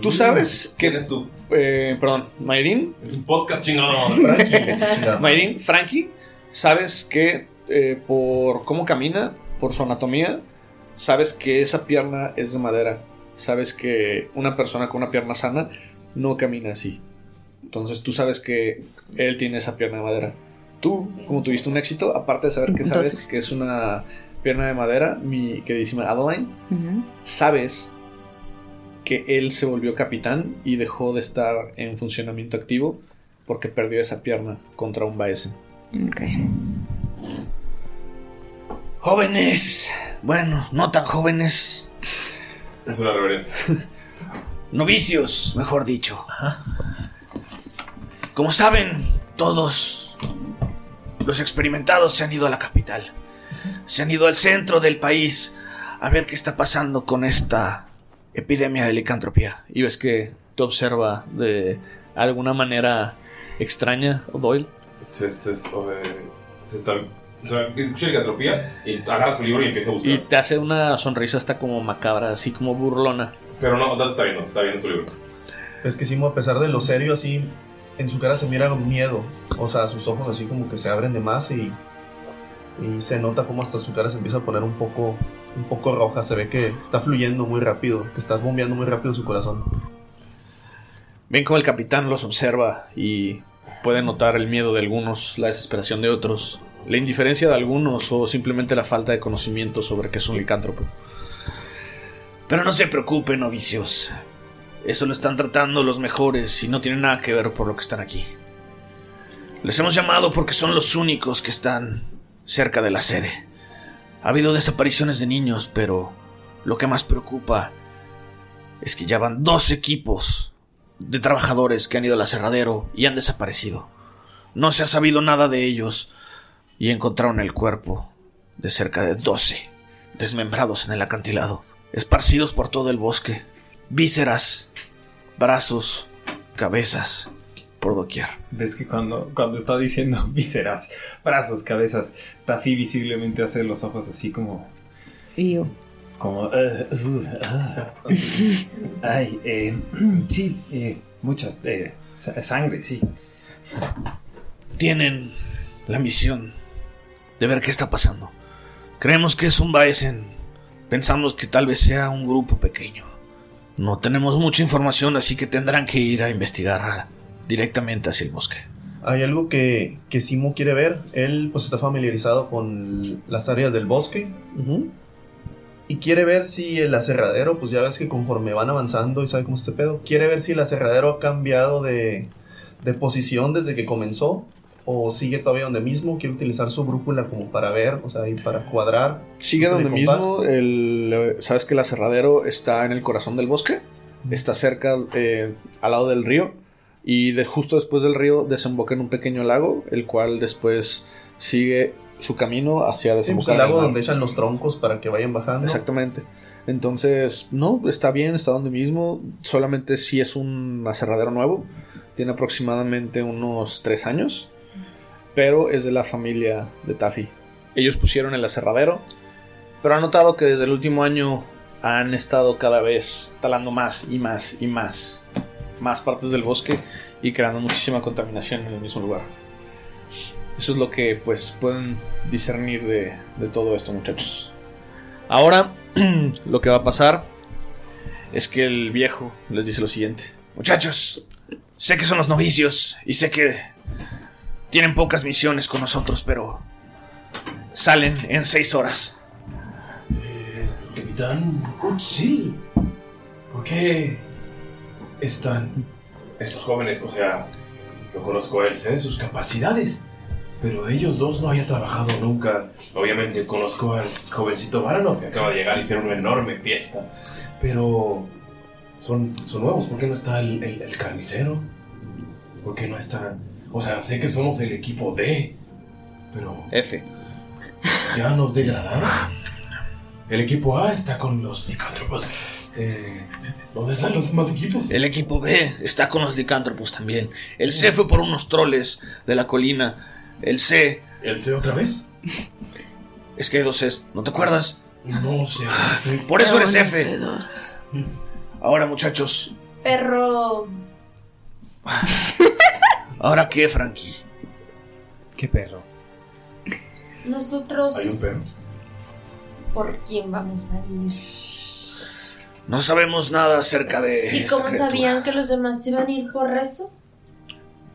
Tú sabes que. ¿Quién es tú? Eh, perdón, Mayrin. Es un podcast chingado. Mayrin, Frankie, sabes que eh, por cómo camina, por su anatomía, sabes que esa pierna es de madera. Sabes que una persona con una pierna sana no camina así. Entonces tú sabes que él tiene esa pierna de madera. Tú, como tuviste un éxito, aparte de saber que sabes Entonces- que es una pierna de madera, mi queridísima Adeline, sabes que él se volvió capitán y dejó de estar en funcionamiento activo porque perdió esa pierna contra un Baesen. Ok. Jóvenes, bueno, no tan jóvenes, Es una reverencia. novicios, mejor dicho. Como saben, todos los experimentados se han ido a la capital. Se han ido al centro del país a ver qué está pasando con esta epidemia de licantropía. Y ves que te observa de alguna manera extraña, Doyle. Se, se, se, se está. O sea, escucha licantropía y agarra su libro y empieza a buscar. Y te hace una sonrisa hasta como macabra, así como burlona. Pero no, no te está viendo, está viendo su libro. Es que Simo, a pesar de lo serio, así en su cara se mira miedo. O sea, sus ojos así como que se abren de más y, y se nota como hasta su cara se empieza a poner un poco, un poco roja. Se ve que está fluyendo muy rápido, que está bombeando muy rápido su corazón. Ven como el capitán los observa y puede notar el miedo de algunos, la desesperación de otros, la indiferencia de algunos o simplemente la falta de conocimiento sobre qué es un licántropo. Pero no se preocupen, novicios. Eso lo están tratando los mejores y no tiene nada que ver por lo que están aquí. Les hemos llamado porque son los únicos que están cerca de la sede. Ha habido desapariciones de niños, pero lo que más preocupa es que ya van dos equipos de trabajadores que han ido al aserradero y han desaparecido. No se ha sabido nada de ellos y encontraron el cuerpo de cerca de 12 desmembrados en el acantilado, esparcidos por todo el bosque, vísceras, brazos, cabezas, por doquier. Ves que cuando, cuando está diciendo vísceras, brazos, cabezas, Taffy visiblemente hace los ojos así como. Yo. como. uh, ay, eh, sí, eh, mucha eh, sa- sangre, sí. Tienen la misión de ver qué está pasando. Creemos que es un Baesen. Pensamos que tal vez sea un grupo pequeño. No tenemos mucha información, así que tendrán que ir a investigar directamente hacia el bosque. Hay algo que, que Simo quiere ver. Él pues está familiarizado con las áreas del bosque. Y quiere ver si el aserradero, pues ya ves que conforme van avanzando y sabe cómo es este pedo, quiere ver si el aserradero ha cambiado de, de posición desde que comenzó o sigue todavía donde mismo. Quiere utilizar su brújula como para ver, o sea, y para cuadrar. Sigue el donde compás. mismo. El, Sabes que el aserradero está en el corazón del bosque. Está cerca, eh, al lado del río. Y de, justo después del río desemboca en un pequeño lago, el cual después sigue su camino hacia Sí, pues, desembocar el el lago mar. donde echan los troncos para que vayan bajando. Exactamente. Entonces, no, está bien, está donde mismo. Solamente si es un aserradero nuevo. Tiene aproximadamente unos tres años. Pero es de la familia de Taffy. Ellos pusieron el aserradero. Pero han notado que desde el último año han estado cada vez talando más y más y más. Más partes del bosque y creando muchísima contaminación en el mismo lugar. Eso es lo que pues pueden discernir de, de todo esto, muchachos. Ahora, lo que va a pasar es que el viejo les dice lo siguiente. Muchachos, sé que son los novicios y sé que tienen pocas misiones con nosotros, pero salen en seis horas. Capitán Utsi, ¿por qué están Estos jóvenes, o sea, Lo conozco a él, sé sus capacidades, pero ellos dos no había trabajado nunca. Obviamente conozco al jovencito Baranov, que acaba de llegar y hicieron una enorme fiesta. Pero son, son nuevos. ¿Por qué no está el, el- el carnicero? ¿Por qué no está.? O sea, sé que somos el equipo D, pero. F. Ya nos degradaron. El equipo A está con los licántropos. Eh, ¿Dónde están los demás equipos? El equipo B está con los licántropos también. El C fue por unos troles de la colina. El C. ¿El C otra vez? Es que hay dos Cs, ¿no te acuerdas? No sé. Por eso eres F. C2. Ahora, muchachos. Perro. ¿Ahora qué, Frankie? ¿Qué perro? Nosotros. Hay un perro. ¿Por quién vamos a ir? No sabemos nada acerca de. ¿Y esta cómo criatura, sabían que los demás iban a ir por rezo?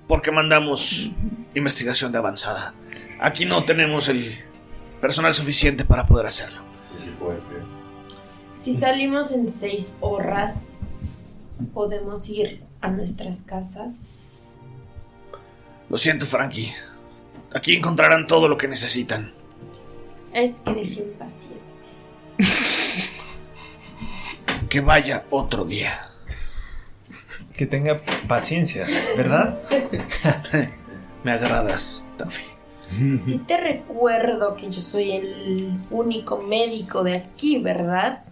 Porque mandamos investigación de avanzada. Aquí no tenemos el personal suficiente para poder hacerlo. Equipo F. Si salimos en seis horas, podemos ir a nuestras casas. Lo siento, Frankie. Aquí encontrarán todo lo que necesitan. Es que dejé impaciente. Que vaya otro día. Que tenga paciencia, ¿verdad? Me agradas, Taffy. Si te recuerdo que yo soy el único médico de aquí, ¿verdad?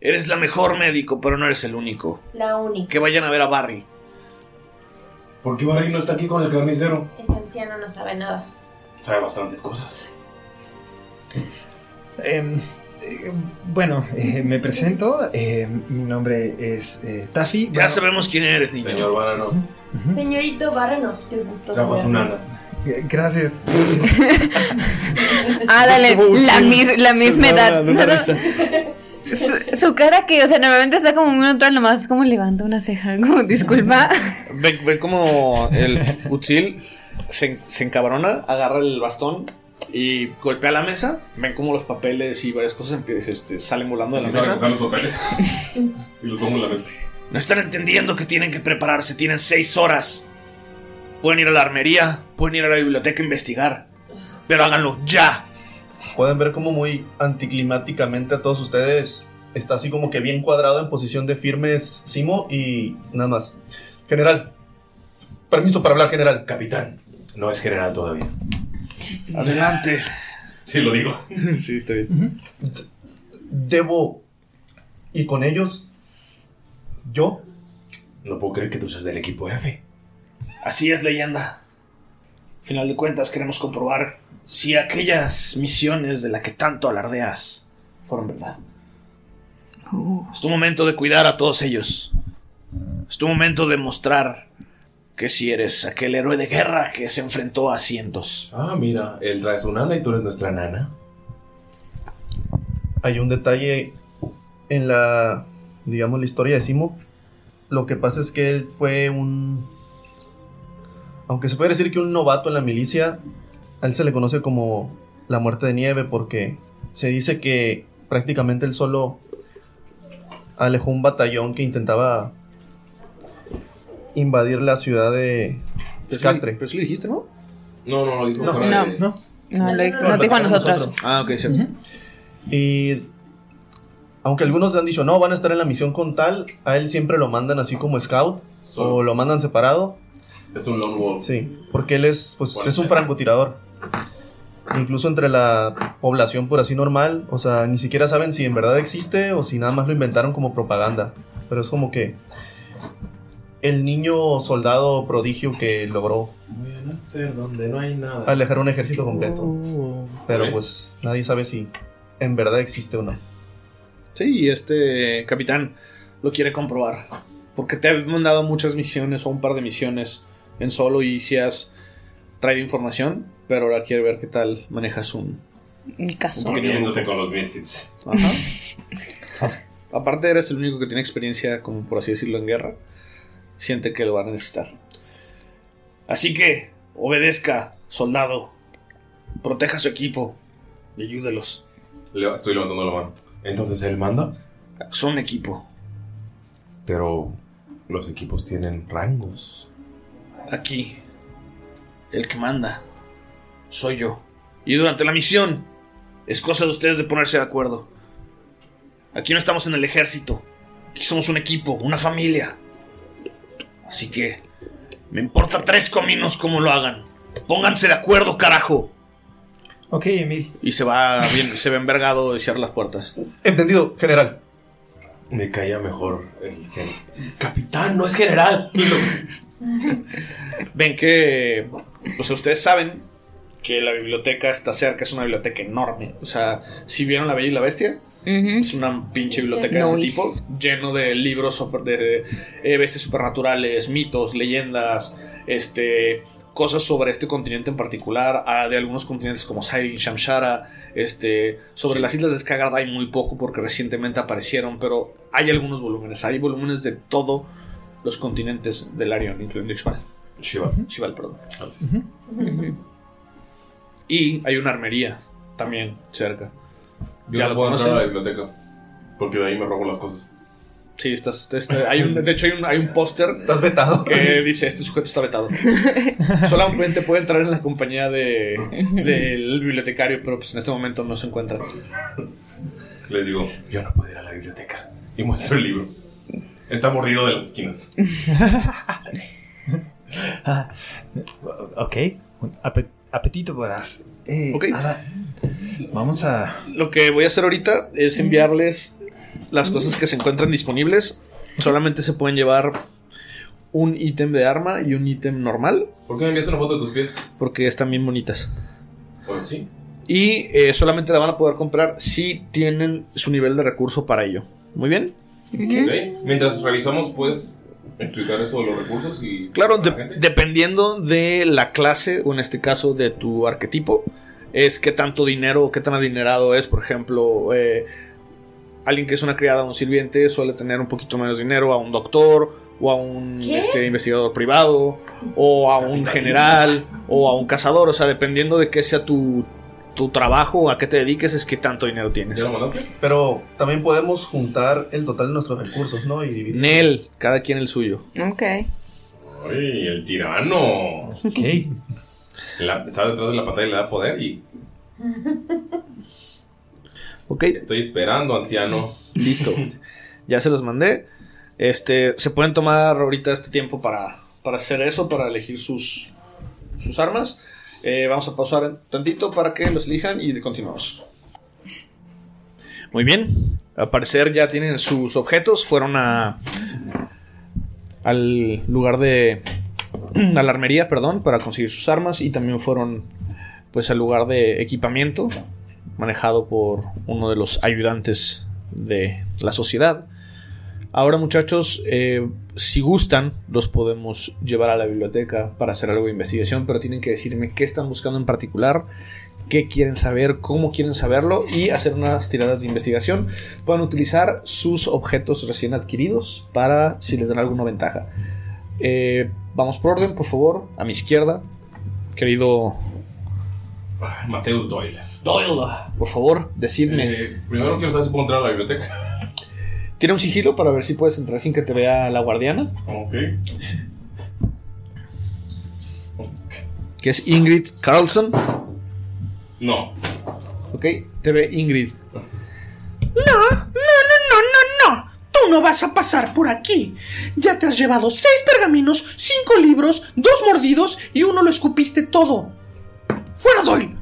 Eres la mejor médico, pero no eres el único. La única. Que vayan a ver a Barry. ¿Por qué Barry no está aquí con el carnicero? Ese anciano no sabe nada. Sabe bastantes cosas. Em, eh, bueno, eh, me presento. eh, mi nombre es eh, Taffy. Ya Bueno, sabemos quién eres, niño. Señor Barano. Señorito Baranoff, qué gusto. Trajo a su nana. Gracias. Ah, dale, la, mis- la misma edad. Su, su cara que, o sea, normalmente está como muy neutral, nomás como levanta una ceja, como disculpa. Ve, ve como el Utzil se, se encabrona, agarra el bastón y golpea la mesa. Ven como los papeles y varias cosas empiezan, este, salen volando de la mesa. los papeles. y los pongo en la mesa. No están entendiendo que tienen que prepararse. Tienen seis horas. Pueden ir a la armería, pueden ir a la biblioteca a investigar. Pero háganlo ya. Pueden ver como muy anticlimáticamente a todos ustedes está así como que bien cuadrado en posición de firmes Simo y nada más. General, permiso para hablar, general. Capitán. No es general todavía. Adelante. Sí, lo digo. sí, está bien. Debo ir con ellos. ¿Yo? No puedo creer que tú seas del equipo F. Así es, leyenda. Final de cuentas, queremos comprobar si aquellas misiones de las que tanto alardeas fueron verdad. Es tu momento de cuidar a todos ellos. Es tu momento de mostrar que si eres aquel héroe de guerra que se enfrentó a cientos. Ah, mira, él trae su nana y tú eres nuestra nana. Hay un detalle en la, digamos, la historia de Simo. Lo que pasa es que él fue un... Aunque se puede decir que un novato en la milicia, a él se le conoce como la muerte de nieve porque se dice que prácticamente él solo alejó un batallón que intentaba invadir la ciudad de Scatre. Pero sí lo dijiste, ¿no? No, no, lo dijo No. fuera No. de- No, lo, dijo a nosotros. Ah, ok, cierto. Y aunque algunos han dicho, no, van a estar en la misión con tal, a él siempre lo mandan así como scout o lo mandan separado. Es un lone wolf. Sí, porque él es, pues, Bueno, es un francotirador. Incluso entre la población por así normal, o sea, ni siquiera saben si en verdad existe o si nada más lo inventaron como propaganda. Pero es como que el niño soldado prodigio que logró donde no hay nada. alejar un ejército completo. Pero Ok. pues nadie sabe si en verdad existe o no. Sí, este capitán lo quiere comprobar. Porque te han mandado muchas misiones o un par de misiones en solo y si has traído información, pero ahora quiere ver qué tal manejas un... Mi caso. Un pequeño Reuniéndote grupo. con los misfits. Ajá. Aparte eres el único que tiene experiencia, como por así decirlo, en guerra. Siente que lo va a necesitar. Así que, obedezca, soldado. Proteja a su equipo y ayúdelos. Le- estoy levantando la mano. Entonces él manda, Son equipo. pero los equipos tienen rangos. Aquí, el que manda soy yo. Y durante la misión, es cosa de ustedes de ponerse de acuerdo. Aquí no estamos en el ejército Aquí somos un equipo, una familia. Así que me importa tres cominos cómo lo hagan. Pónganse de acuerdo, carajo. Ok, Emil. Y se va bien, se ve envergado y cierra las puertas. Entendido, general. Me caía mejor el gen- Capitán, no es general. Ven que, o sea, ustedes saben que la biblioteca está cerca, es una biblioteca enorme. O sea, si vieron La Bella y la Bestia, es una pinche biblioteca de ese tipo, lleno de libros super- de eh, bestias supernaturales, mitos, leyendas, este, cosas sobre este continente en particular, ah, de algunos continentes como Sairin, Shamshara, este, sobre las islas de Skaggard hay muy poco porque recientemente aparecieron, pero hay algunos volúmenes, hay volúmenes de todos los continentes del Arion, incluyendo Ixmal. Shival. Shival, perdón. Y hay una armería también cerca. Yo ¿Ya no lo puedo entrar a la conocen? biblioteca. Porque de ahí me robo las cosas. Sí, estás, este, hay un, de hecho hay un, hay un póster Estás vetado. que dice este sujeto está vetado. Solamente puede entrar en la compañía de, del bibliotecario, pero pues en este momento no se encuentra. Les digo, yo no puedo ir a la biblioteca. Y muestro el libro. Está mordido de las esquinas. Ah, ok. Apetito voraz. Eh, Ok. Ada, vamos a. Lo que voy a hacer ahorita es enviarles las cosas que se encuentran disponibles. Solamente se pueden llevar un ítem de arma y un ítem normal, ¿Por qué me envías una foto de tus pies? porque están bien bonitas. Pues sí. Y eh, solamente la van a poder comprar si tienen su nivel de recurso para ello. Muy bien. Mientras revisamos, puedes explicar eso de los recursos y. Claro, de- dependiendo de la clase, o en este caso de tu arquetipo, es qué tanto dinero o qué tan adinerado es. Por ejemplo, eh, alguien que es una criada o un sirviente suele tener un poquito menos dinero a un doctor o a un este, investigador privado o a un general o a un cazador. O sea, dependiendo de qué sea tu, tu trabajo a qué te dediques, es qué tanto dinero tienes. Pero también podemos juntar el total de nuestros recursos, ¿no? Y dividir. Nel, cada quien el suyo. Ok. ¡Ay, el tirano! Ok. La- está detrás de la pantalla y le da poder y. Ok, Estoy esperando, anciano. listo. ya se los mandé. Este, se pueden tomar ahorita este tiempo para, para hacer eso, para elegir sus, sus armas. Eh, vamos a pausar tantito para que los elijan y continuamos. Muy bien. Al parecer ya tienen sus objetos. Fueron a. al lugar de. a la armería, perdón, para conseguir sus armas. Y también fueron. pues al lugar de equipamiento. Manejado por uno de los ayudantes de la sociedad. Ahora muchachos, eh, si gustan, los podemos llevar a la biblioteca para hacer algo de investigación, pero tienen que decirme qué están buscando en particular, qué quieren saber, cómo quieren saberlo y hacer unas tiradas de investigación. Pueden utilizar sus objetos recién adquiridos para si les dan alguna ventaja. Eh, vamos por orden, por favor, a mi izquierda, querido Mateus Doyle. Doyle, por favor, decidme. Eh, primero quiero saber si puedo entrar a la biblioteca. Tira un sigilo para ver si puedes entrar sin que te vea la guardiana, Ok. que es Ingrid Carlson. No. Ok, te ve Ingrid. No, no, no, no, no, no. Tú no vas a pasar por aquí. Ya te has llevado seis pergaminos, cinco libros, dos mordidos y uno lo escupiste todo. ¡Fuera, Doyle!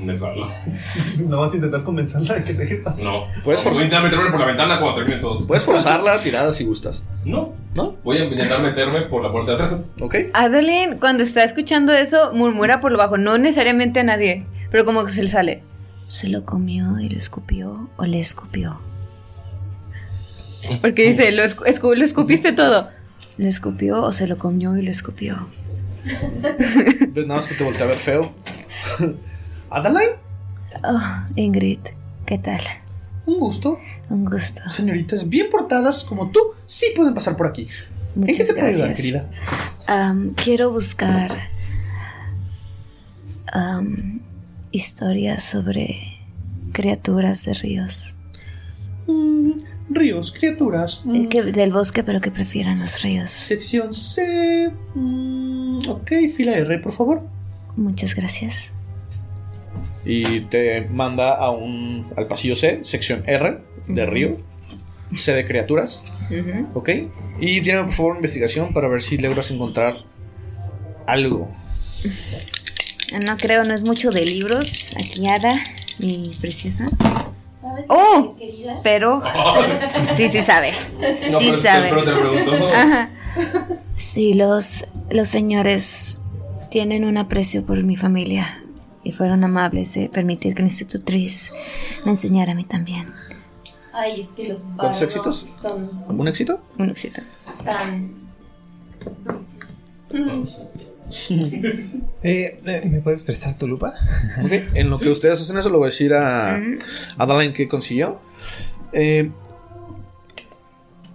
Me salgo. No vas a intentar convencerla de que deje pasar. No. Puedes Voy a forzar- intentar meterme por la ventana cuando terminen todos. Puedes forzar la tirada si gustas. No. ¿No? Voy a intentar meterme por la puerta de atrás. Ok. Adeline, cuando está escuchando eso, murmura por lo bajo, no necesariamente a nadie, pero como que se le sale. ¿Se lo comió y lo escupió o le escupió? Porque dice, lo, escu- escu- lo escupiste todo. ¿Lo escupió o se lo comió y lo escupió? Nada más que te voltea a ver feo. ¿Adeline? Oh, Ingrid, ¿qué tal? Un gusto. Un gusto. Señoritas bien portadas como tú sí pueden pasar por aquí. ¿En qué te puedo ayudar, querida? Quiero buscar historias sobre criaturas de ríos. Mm, ríos, criaturas. mm, Eh, que- del bosque, pero que prefieran los ríos. Sección C. mm, ok, fila R, por favor. Muchas gracias. Y te manda a un, al pasillo C, sección R de río. C de criaturas. ¿Ok? Y tiene por favor investigación para ver si logras encontrar algo. No creo, no es mucho de libros. Aquí Ada, mi preciosa. ¿Sabes Oh, querida? pero sí, sí sabe. No, Sí pero- sabe. pero te preguntó. Ajá. Sí, los, los señores tienen un aprecio por mi familia y fueron amables de permitir que la institutriz me enseñara a mí también. Ay, es que los ¿Cuántos éxitos? son ¿Un éxito? Un éxito. tan. Eh, eh, ¿Me puedes prestar tu lupa? Ok, En lo que ustedes hacen eso, lo voy a decir a, a que consiguió. Eh,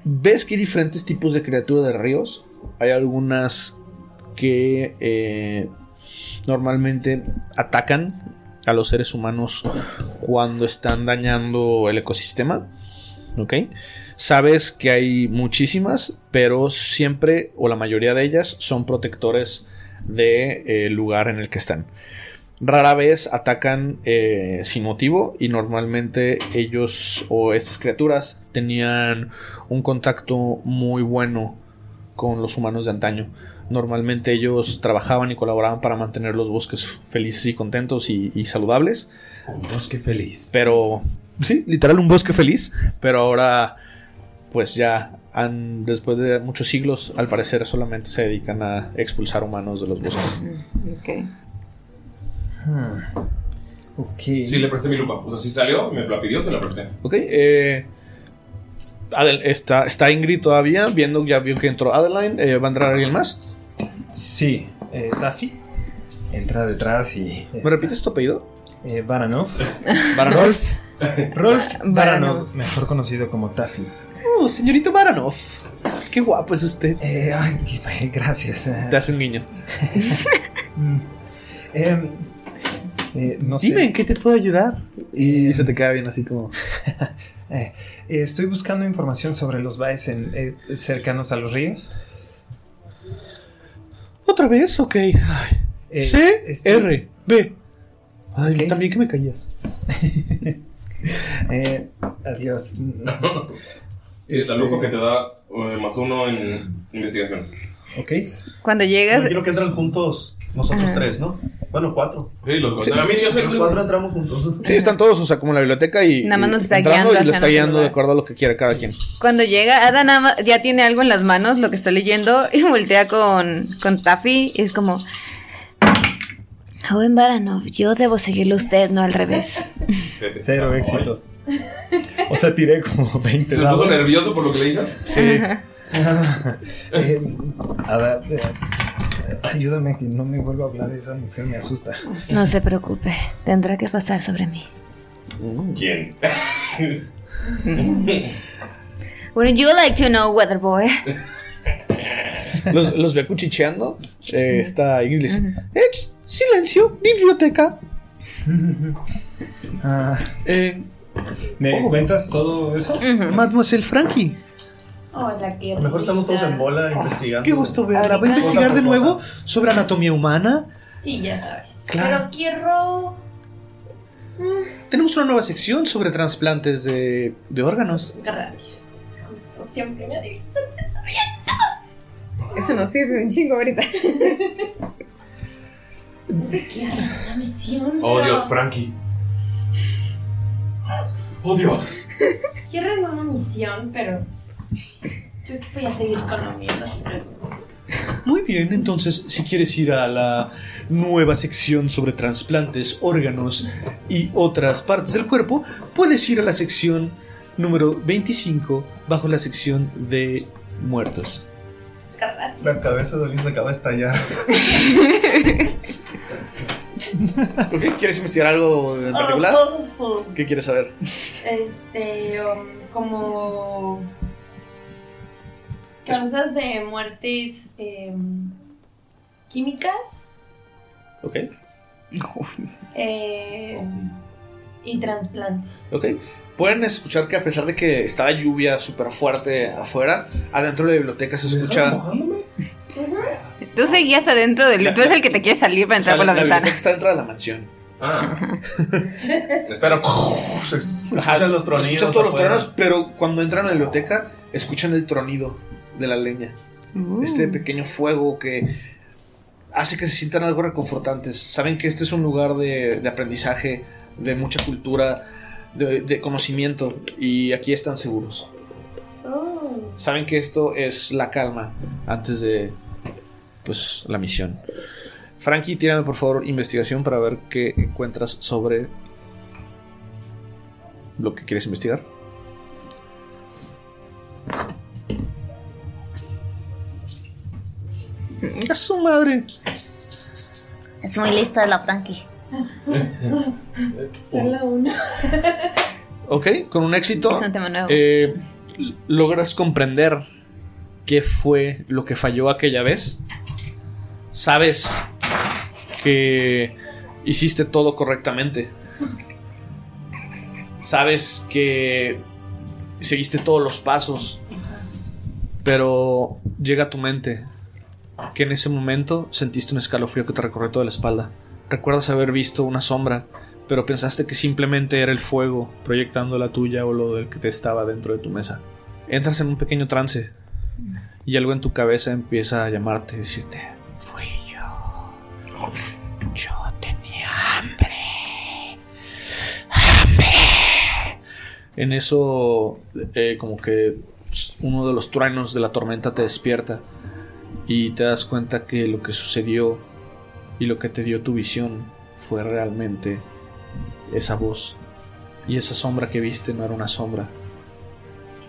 Ves que hay diferentes tipos de criaturas de ríos. Hay algunas que eh, normalmente atacan a los seres humanos cuando están dañando el ecosistema. ¿Ok? Sabes que hay muchísimas, pero siempre o la mayoría de ellas son protectores del lugar en el que están. Rara vez atacan eh, sin motivo y normalmente ellos o estas criaturas tenían un contacto muy bueno con los humanos de antaño. Normalmente ellos trabajaban y colaboraban para mantener los bosques felices y contentos y, y saludables. Un bosque feliz. Pero, sí, literal un bosque feliz. Pero ahora, pues ya han, después de muchos siglos, al parecer solamente se dedican a expulsar humanos de los bosques. Ok. Ok. Sí, le presté mi lupa. O sea, si salió, me la pidió, se la presté. Ok, eh, Adel- está, está Ingrid todavía, viendo, ya vio que entró Adeline. eh, ¿Va a entrar alguien más? Sí, eh, Taffy entra detrás y. ¿Me repites tu apellido? Eh, Baranov. Baranov. Rolf. Rolf Baranov. Mejor conocido como Taffy. Oh, señorito Baranov. Qué guapo es usted. Eh, ay, gracias. Te hace un guiño. Mm. Em, eh, no sé. Dime, ¿en qué te puedo ayudar? Y se te queda bien así como... Eh, estoy buscando información sobre los baes en, eh, cercanos a los ríos. ¿Otra vez? Ok. Ay. Eh, C, estoy- R, B. Ay, también que me callas. Eh, adiós. Es Este- lupa que te da eh, más uno en investigación. Ok. Cuando llegas, imagino que entran juntos nosotros Ajá. tres, ¿no? Bueno, cuatro. Sí, los cuatro. A mí yo soy Los cuatro entramos juntos. Sí, están todos, o sea, como en la biblioteca y... Nada más nos está entrando guiando y lo está guiando de acuerdo a lo que quiere cada quien. cuando llega, Ada nada más- ya tiene algo en las manos, lo que está leyendo, y voltea con, con Taffy y es como... Joven Baranov, yo debo seguirle a usted, no al revés. Cero éxitos. O sea, tiré como 20 ¿Se puso nervioso por lo que le dije? Sí. Eh, Ada, eh, ayúdame que no me vuelva a hablar esa mujer, me asusta. No se preocupe, tendrá que pasar sobre mí. ¿Quién? Wouldn't you like to know, weather boy? Los, los ve cuchicheando. Eh, está Ingrid y le dice, "Eh, silencio, biblioteca. Ah, Eh, ¿Me Oh. cuentas todo eso? Mademoiselle Frankie. Hola, qué A lo mejor estamos todos en bola investigando. Qué gusto verla. ¿Va a investigar de nuevo sobre anatomía humana? Sí, ya sabes. Claro. Pero quiero. Tenemos una nueva sección sobre trasplantes de, de órganos. Gracias. Justo, siempre me adivinas el pensamiento. Eso nos sirve un chingo ahorita. Quiero una misión. Oh, pero- Dios, Frankie. Oh, Dios. Quiero una misión, pero. Yo voy a seguir con lo mío, no te preocupes. Muy bien, entonces si quieres ir a la nueva sección sobre trasplantes, órganos y otras partes del cuerpo, puedes ir a la sección número 25 bajo la sección de muertos. La cabeza de Ulises acaba de estallar. ¿Por qué? ¿Quieres investigar algo en particular? Oh. ¿Qué quieres saber? Este, um, como causas de muertes em, químicas Ok, eh, y trasplantes. ok. Pueden escuchar que a pesar de que está la lluvia súper fuerte afuera, adentro de la biblioteca se escucha... Tú seguías adentro del... Tú eres el que te quiere salir para O sea, entrar por la, la, la ventana. biblioteca está dentro de la mansión. Ah. Espera. Se escuchan los tronidos. Escuchas todos los truenos, pero cuando entran a la biblioteca, escuchan el tronido de la leña. Este pequeño fuego que hace que se sientan algo reconfortantes. Saben que este es un lugar de, de aprendizaje, de mucha cultura, de, de conocimiento, y aquí están seguros. Saben que esto es la calma antes de pues la misión. Frankie, tírame por favor investigación para ver qué encuentras sobre lo que quieres investigar. ¡A su madre! Es muy lista la tanque. Solo una. Ok, con un éxito. Es un tema nuevo. eh, logras comprender qué fue lo que falló aquella vez. Sabes que hiciste todo correctamente. Sabes que seguiste todos los pasos. Pero llega a tu mente que en ese momento sentiste un escalofrío que te recorrió toda la espalda. Recuerdas haber visto una sombra, pero pensaste que simplemente era el fuego proyectando la tuya o lo del que te estaba dentro de tu mesa. Entras en un pequeño trance y algo en tu cabeza empieza a llamarte, decirte, fui yo. Yo tenía hambre. Hambre. En eso, eh, como que uno de los truenos de la tormenta te despierta y te das cuenta que lo que sucedió y lo que te dio tu visión fue realmente esa voz. Y esa sombra que viste no era una sombra,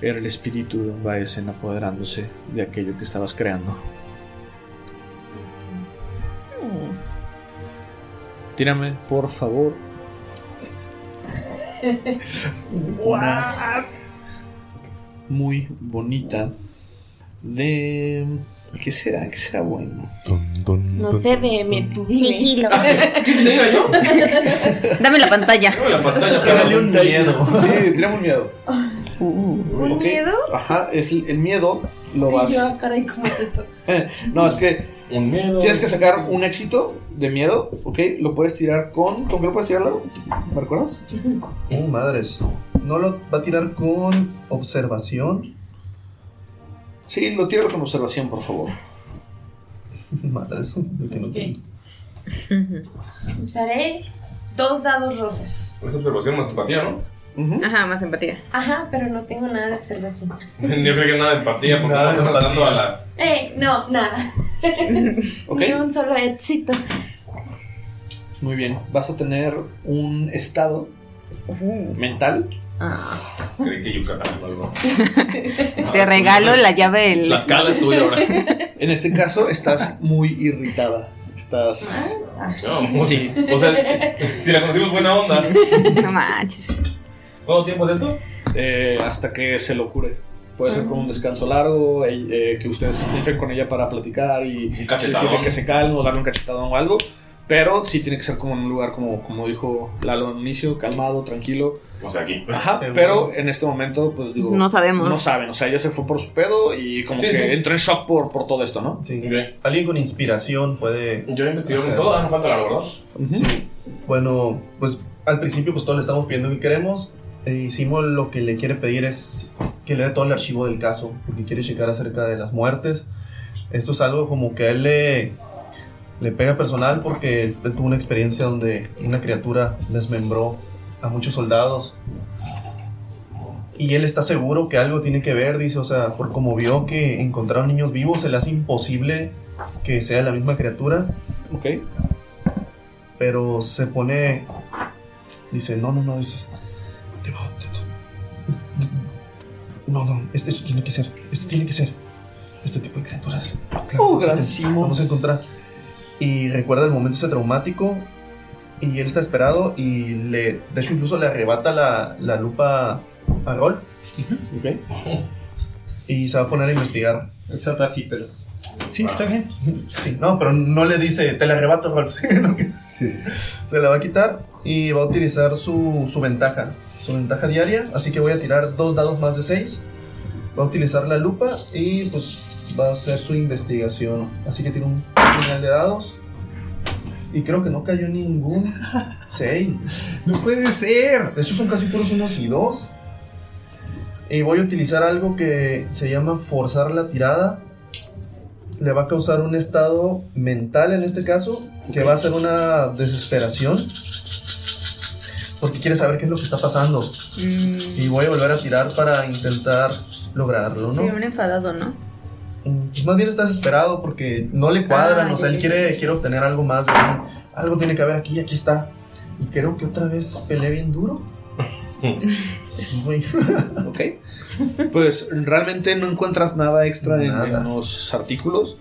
era el espíritu de un Baesen apoderándose de aquello que estabas creando. Tírame, por favor. Una muy bonita de... ¿Qué será? ¿Qué será bueno? No sé, de me tú dime. Sigilo. Dame la pantalla. La pantalla, Tírale un miedo. Sí, tírame un miedo. ¿Un miedo? Ajá, es el el miedo lo vas. yo, caray, ¿cómo es eso? no, es que Un miedo. tienes que sacar un éxito de miedo, ¿ok? Lo puedes tirar con. ¿Con qué lo puedes tirarlo? ¿Me recuerdas? Oh, madres. No lo va a tirar con observación. Sí, lo tíralo con observación, por favor. No tengo. Usaré dos dados rosas. Es observación más empatía, ¿no? Ajá, más empatía. Ajá, pero no tengo nada de observación. Yo creo que nada de empatía porque Nada estás tratando a la. Eh, no, nada. Ok. Ni un solo éxito. Muy bien. Vas a tener un estado mental. Creí que Yucatán o algo. Te regalo la llave del. La escala es tuya ahora. En este caso, estás muy irritada. Estás. No, Sí. O sea, si la conocimos buena onda. No manches. ¿Cuánto tiempo es esto? eh, hasta que se lo cure. Puede ser con un descanso largo, eh, eh, que ustedes se junten con ella para platicar y decirle que se calme o darle un cachetadón o algo. Pero sí tiene que ser como en un lugar, como, como dijo Lalo al inicio, calmado, tranquilo. O sea, aquí. Ajá, pero en este momento, pues digo. No sabemos. No saben, o sea, ella se fue por su pedo y como Sí, que sí. entró en shock por, por todo esto, ¿no? Sí. Ok. Alguien con inspiración puede. Yo investigué hacer- todo. Ah, no falta la verdad. Sí. Bueno, pues al principio pues todos le estamos pidiendo que queremos. E hicimos lo que le quiere pedir es que le dé todo el archivo del caso, porque quiere checar acerca de las muertes. Esto es algo como que a él le, le pega personal porque él tuvo una experiencia donde una criatura desmembró a muchos soldados. Y él está seguro que algo tiene que ver, dice, o sea, por como vio que encontraron niños vivos, se le hace imposible que sea la misma criatura Ok. pero se pone. Dice, no, no, no, dice. "Debo- No, no, esto, esto tiene que ser, esto tiene que ser. Este tipo de criaturas. Oh, gran. Vamos a encontrar. Y recuerda el momento ese traumático. Y él está esperado. Y le. De hecho, incluso le arrebata la, la lupa a Rolf. Ok. Y se va a poner a investigar. Es Rafi, pero. Sí, está bien. Sí, no, pero no le dice, te la arrebato, Rolf. sino que Sí, sí, sí. Se la va a quitar y va a utilizar su, su ventaja. Su ventaja diaria. Así que voy a tirar dos dados más de 6. Va a utilizar la lupa y pues va a hacer su investigación. Así que tiene un final de dados. y creo que no cayó ningún 6. No puede ser. De hecho son casi puros unos y dos. Y voy a utilizar algo que se llama forzar la tirada. Le va a causar un estado mental en este caso, que va a ser una desesperación. Porque quiere saber qué es lo que está pasando. Y voy a volver a tirar para intentar lograrlo, ¿no? Sí, un enfadado, ¿no? Más bien está desesperado porque no le cuadran, Ah, o sea, él quiere, quiere obtener algo más de. Algo tiene que haber aquí, aquí está. Y creo que otra vez peleé bien duro. sí, güey. Ok. Pues realmente no encuentras nada extra en, Nada. en los artículos.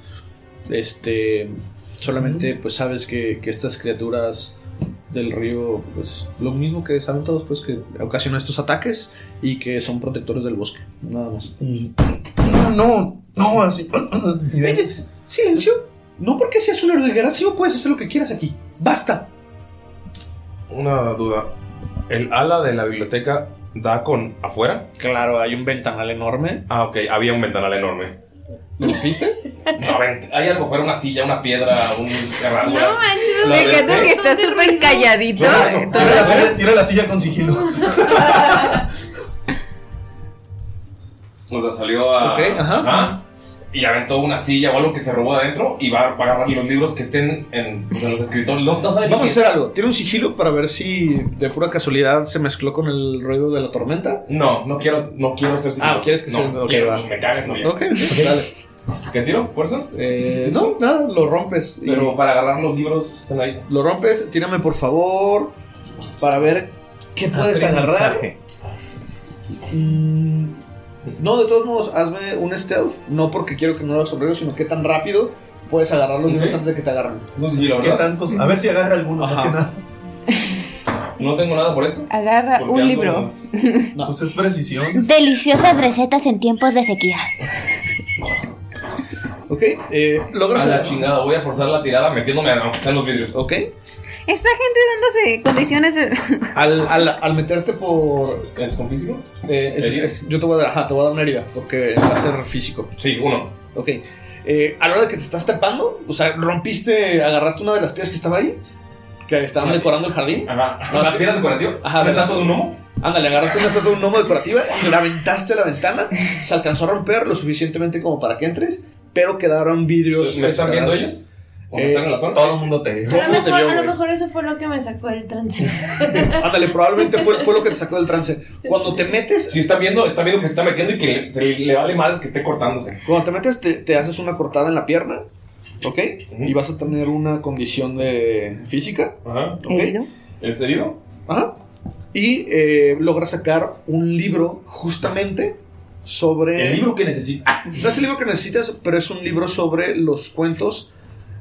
Este. Solamente pues sabes que, que estas criaturas del río, pues lo mismo que saben todos, pues que ocasionan estos ataques y que son protectores del bosque. Nada más. Y- No, no, no, así. Oye, silencio. No porque seas un héroe de guerra, sí puedes hacer lo que quieras aquí. Basta. Una duda. ¿El ala de la biblioteca da con afuera? Claro, hay un ventanal enorme. Ah, ok, había un ventanal enorme. ¿Lo viste? No, vent- hay algo fuera, una silla, una piedra, un herradura. No manches, La Me quedo aventé. que está súper calladito. Tira la, silla, tira la silla con sigilo. O sea, salió a. Ok, ajá. Y aventó una silla o algo que se robó de adentro y va, va a agarrar los libros que estén en, pues, en los no ni Vamos a hacer algo. Tiene un sigilo para ver si de pura casualidad se mezcló con el ruido de la tormenta. No, no quiero, no quiero ser Ah, ¿quieres que no, sea- ok, quiero, va. Me cagues, no. Ok, dale. ¿Qué tiro? ¿Fuerza? Eh, no, nada, lo rompes. y Pero para agarrar los libros están ahí. Lo rompes, tírame por favor para ver qué puedes agarrar. Mm, no, de todos modos, hazme un stealth. No porque quiero que no lo sombrero, sino que tan rápido puedes agarrar los libros antes de que te agarren. No sé si la ¿Qué verdad. tantos? A ver si agarra alguno, más Ajá. que nada. No tengo nada por esto. Agarra Porque un ando- libro. Pues es precisión. Deliciosas recetas en tiempos de sequía. Ok, eh, logras. A la chingada, voy a forzar la tirada metiéndome a los vidrios. Ok, Esta gente dándose condiciones de. al, al, al meterte por. ¿Es con físico? eh, es- es- yo te voy a dar, ajá, te voy a dar una herida porque va a ser físico. Sí, uno. Ok. Eh, a la hora de que te estás tapando, o sea, rompiste, agarraste una de las piedras que estaba ahí, que estaban Ah, sí. decorando el jardín. Ajá. No, ¿La sí. piedra decorativa? Ajá, ¿La estatua de un gnomo? Ándale, agarraste una estatua de un gnomo decorativa y la aventaste a la ventana. Se alcanzó a romper lo suficientemente como para que entres, pero quedaron vidrios. ¿Me están viendo ellos? ¿O Eh, están en la zona? Todo el mundo te Todo A el lo, mundo te mejor, vio, a lo mejor eso fue lo que me sacó del trance. Ándale, probablemente fue, fue lo que te sacó del trance. Cuando te metes, Si está viendo, está viendo que se está metiendo y que se le, le vale madres que esté cortándose. cuando te metes, te, te haces una cortada en la pierna, ¿ok? Y vas a tener una condición de física, Ajá. ¿ok? Herido. ¿Es herido? Ajá. Y eh, logra sacar un libro justamente sobre... El libro que necesita. No es el libro que necesitas, pero es un libro sobre los cuentos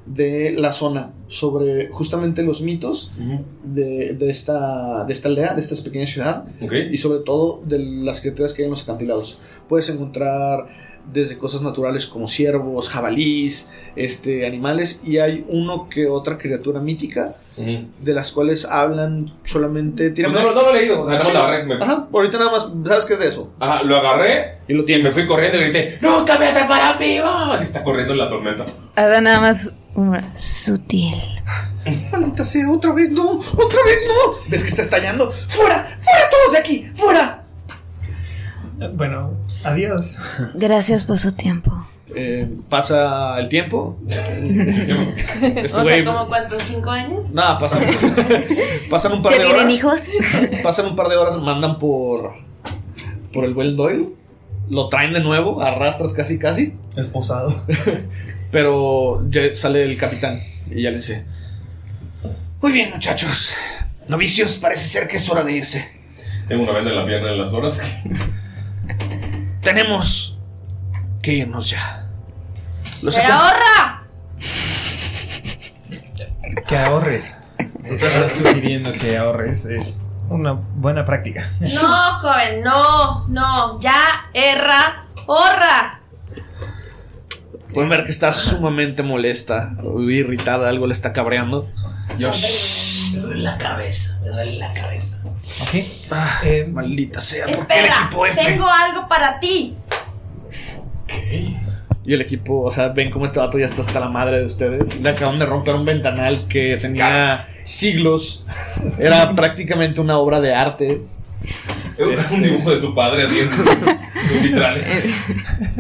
de la zona, sobre justamente los mitos de, de esta, de esta aldea, de esta pequeña ciudad, y sobre todo de las criaturas que hay en los acantilados. Puedes encontrar desde cosas naturales como ciervos, jabalís, este, animales, y hay uno que otra criatura mítica de las cuales hablan solamente... Pues no, lo- no lo he leído, o sea, no lo agarré. Me, Ajá, ahorita nada más, ¿sabes qué es de eso? Ajá, lo agarré Y lo y me fui corriendo y grité: ¡Nunca me atraparán vivo! Y está corriendo en la tormenta. Ada nada más. Sutil. Maldita sea, otra vez no, otra vez no. ¿Ves que está estallando? ¡Fuera! ¡Fuera todos de aquí! ¡Fuera! Bueno, adiós. Gracias por su tiempo. Eh, pasa el tiempo. O sea, güey- ¿como cuántos? ¿Cinco años? Nada, pasan, pasan un par ¿Ya de tienen horas. hijos? Pasan un par de horas, mandan por por el buen Doyle. Lo traen de nuevo, arrastras casi casi. Esposado. Pero ya sale el capitán y ya le dice: Muy bien, muchachos. Novicios, parece ser que es hora de irse. Tengo una venda en la pierna en las horas. Tenemos que irnos ya. Los ¡Pero acom- ahorra! Que ahorres. Está sugiriendo que ahorres. Es una buena práctica. No, joven, no, no. Ya, erra, horra. Pueden ver que está sumamente molesta irritada, algo le está cabreando. Yo, Me duele la cabeza, me duele la cabeza. Ok. ah, Eh, maldita sea, ¿por qué el Espera, equipo F? tengo algo para ti. Y el equipo, o sea, ven cómo este vato ya está hasta la madre de ustedes. Le acaban de romper un ventanal que tenía siglos. Era prácticamente una obra de arte. Es un dibujo de su padre así en- en literal.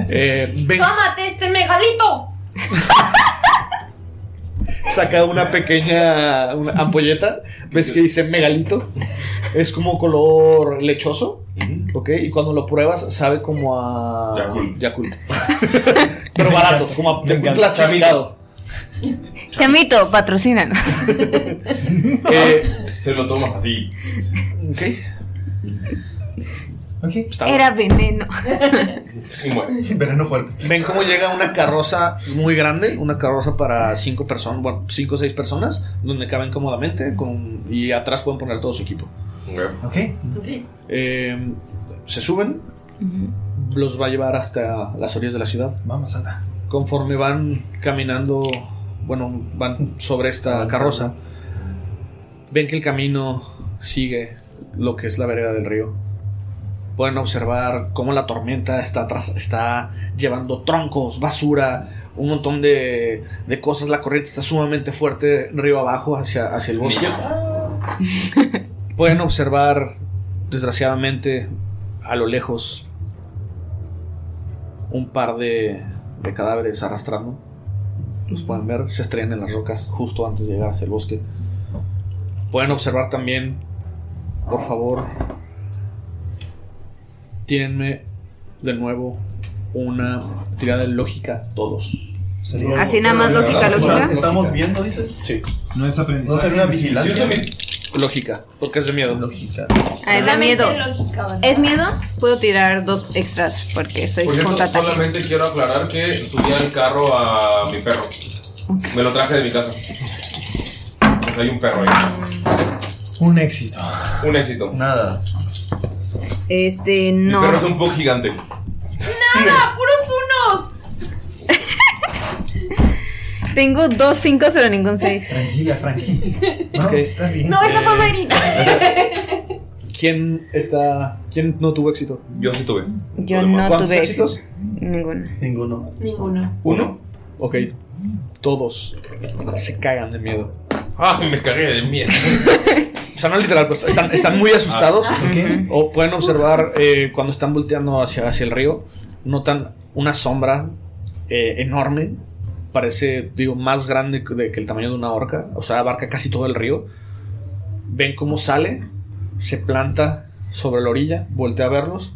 Eh, ven, ¡Tómate este megalito! saca una pequeña una ampolleta. ¿Ves que dice megalito? Es como color lechoso. ¿Ok? Y cuando lo pruebas, sabe como a. Yakult. Yakult. Pero barato, como a Yakult encanta. clasificado. Chamito, patrocínanos. Eh, Se lo toma así. ok. Ok. Está Era veneno. Y muere. Veneno fuerte. Ven cómo llega una carroza muy grande, una carroza para cinco personas, bueno, cinco o seis personas, donde caben cómodamente con, y atrás pueden poner todo su equipo. Ok. Eh, se suben, los va a llevar hasta las orillas de la ciudad. Vamos, anda. Conforme van caminando, bueno, van sobre esta carroza, ven que el camino sigue lo que es la vereda del río. Pueden observar cómo la tormenta está, atrás, está llevando troncos, basura, un montón de, de cosas. La corriente está sumamente fuerte río abajo hacia, hacia el bosque. Pueden observar, desgraciadamente, a lo lejos, un par de, de cadáveres arrastrando. Los pueden ver, se estrellan en las rocas justo antes de llegar hacia el bosque. Pueden observar también, por favor, tírenme de nuevo una tirada de lógica todos. Así nada más lógica, lógica. ¿Estamos viendo, dices? Sí, No es ¿No aprendizaje. sería una vigilancia? lógica, porque es de miedo. Lógica. Ah, es de miedo. ¿Es miedo? Puedo tirar dos extras porque estoy Por cierto, solamente quiero aclarar que subí al carro a mi perro. Me lo traje de mi casa. Pues hay un perro ahí. Un éxito. Un éxito. Nada. Este, Mi no. perro es un pug gigante. ¡Nada! ¡Puros unos! Tengo dos cinco, pero ningún seis. Tranquila, tranquila. Vamos, Ok. está bien. No, esa fue Marina. ¿Quién está. ¿Quién no tuvo éxito? Yo sí tuve. Yo no ¿Cuántos tuve éxitos? Ninguno. Ninguno. Ninguno. ¿Uno? Ok. Todos se cagan de miedo. Ay, me cagué de miedo. Sea, no literal, pues están, están muy asustados. O pueden observar eh, cuando están volteando hacia, hacia el río, notan una sombra eh, enorme. Parece, digo, más grande que, que el tamaño de una orca. O sea, abarca casi todo el río. Ven cómo sale, se planta sobre la orilla, voltea a verlos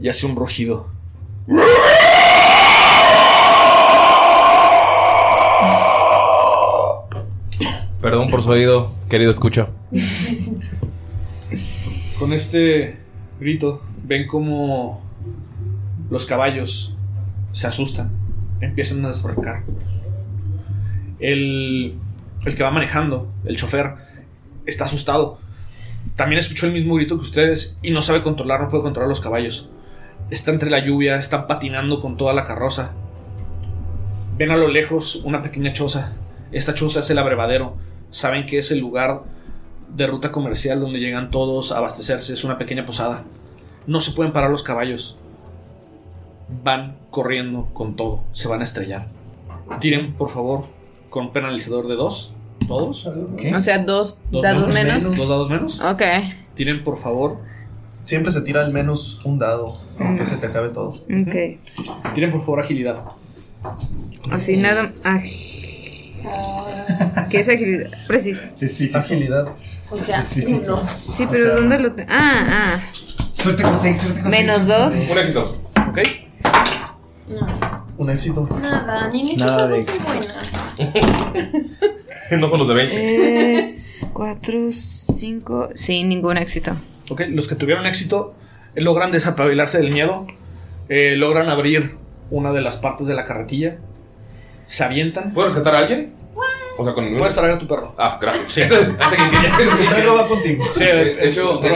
y hace un rugido. Perdón por su oído, querido escucha. Con este grito, ven como los caballos se asustan, empiezan a desbarrancar. El, el que va manejando, el chofer, está asustado. También escuchó el mismo grito que ustedes y no sabe controlar, no puede controlar los caballos. Está entre la lluvia, están patinando con toda la carroza. Ven a lo lejos una pequeña choza. Esta choza es el abrevadero. Saben que es el lugar de ruta comercial donde llegan todos a abastecerse. Es una pequeña posada. No se pueden parar los caballos. Van corriendo con todo. Se van a estrellar. Tiren, por favor, con penalizador de dos. ¿Todos? O sea, dos, Dos dados menos. ¿Dos dados menos? Ok. Tiren, por favor. Siempre se tira al menos un dado, aunque se te acabe todo. Ok. Tiren, por favor, agilidad. Así nada. ¿Qué es agilidad? Preciso. Es físico. Agilidad. O sea, uno. Sí, pero ¿dónde lo tengo? Ah, ah. Suerte con seis, suerte con Menos seis. dos. Un éxito. ¿Ok? Un éxito. Nada, ni en este Nada de buena. no son los de 20. Es cuatro, cinco. Sí, ningún éxito. Ok, los que tuvieron éxito eh, logran desapabilarse del miedo. eh, logran abrir una de las partes de la carretilla. Se avientan. ¿Puedo rescatar a alguien? O sea, con. Puedes traer a tu perro. Ah, gracias. Sí. Ese, ese que quería. Perro va contigo. Sí, De hecho, de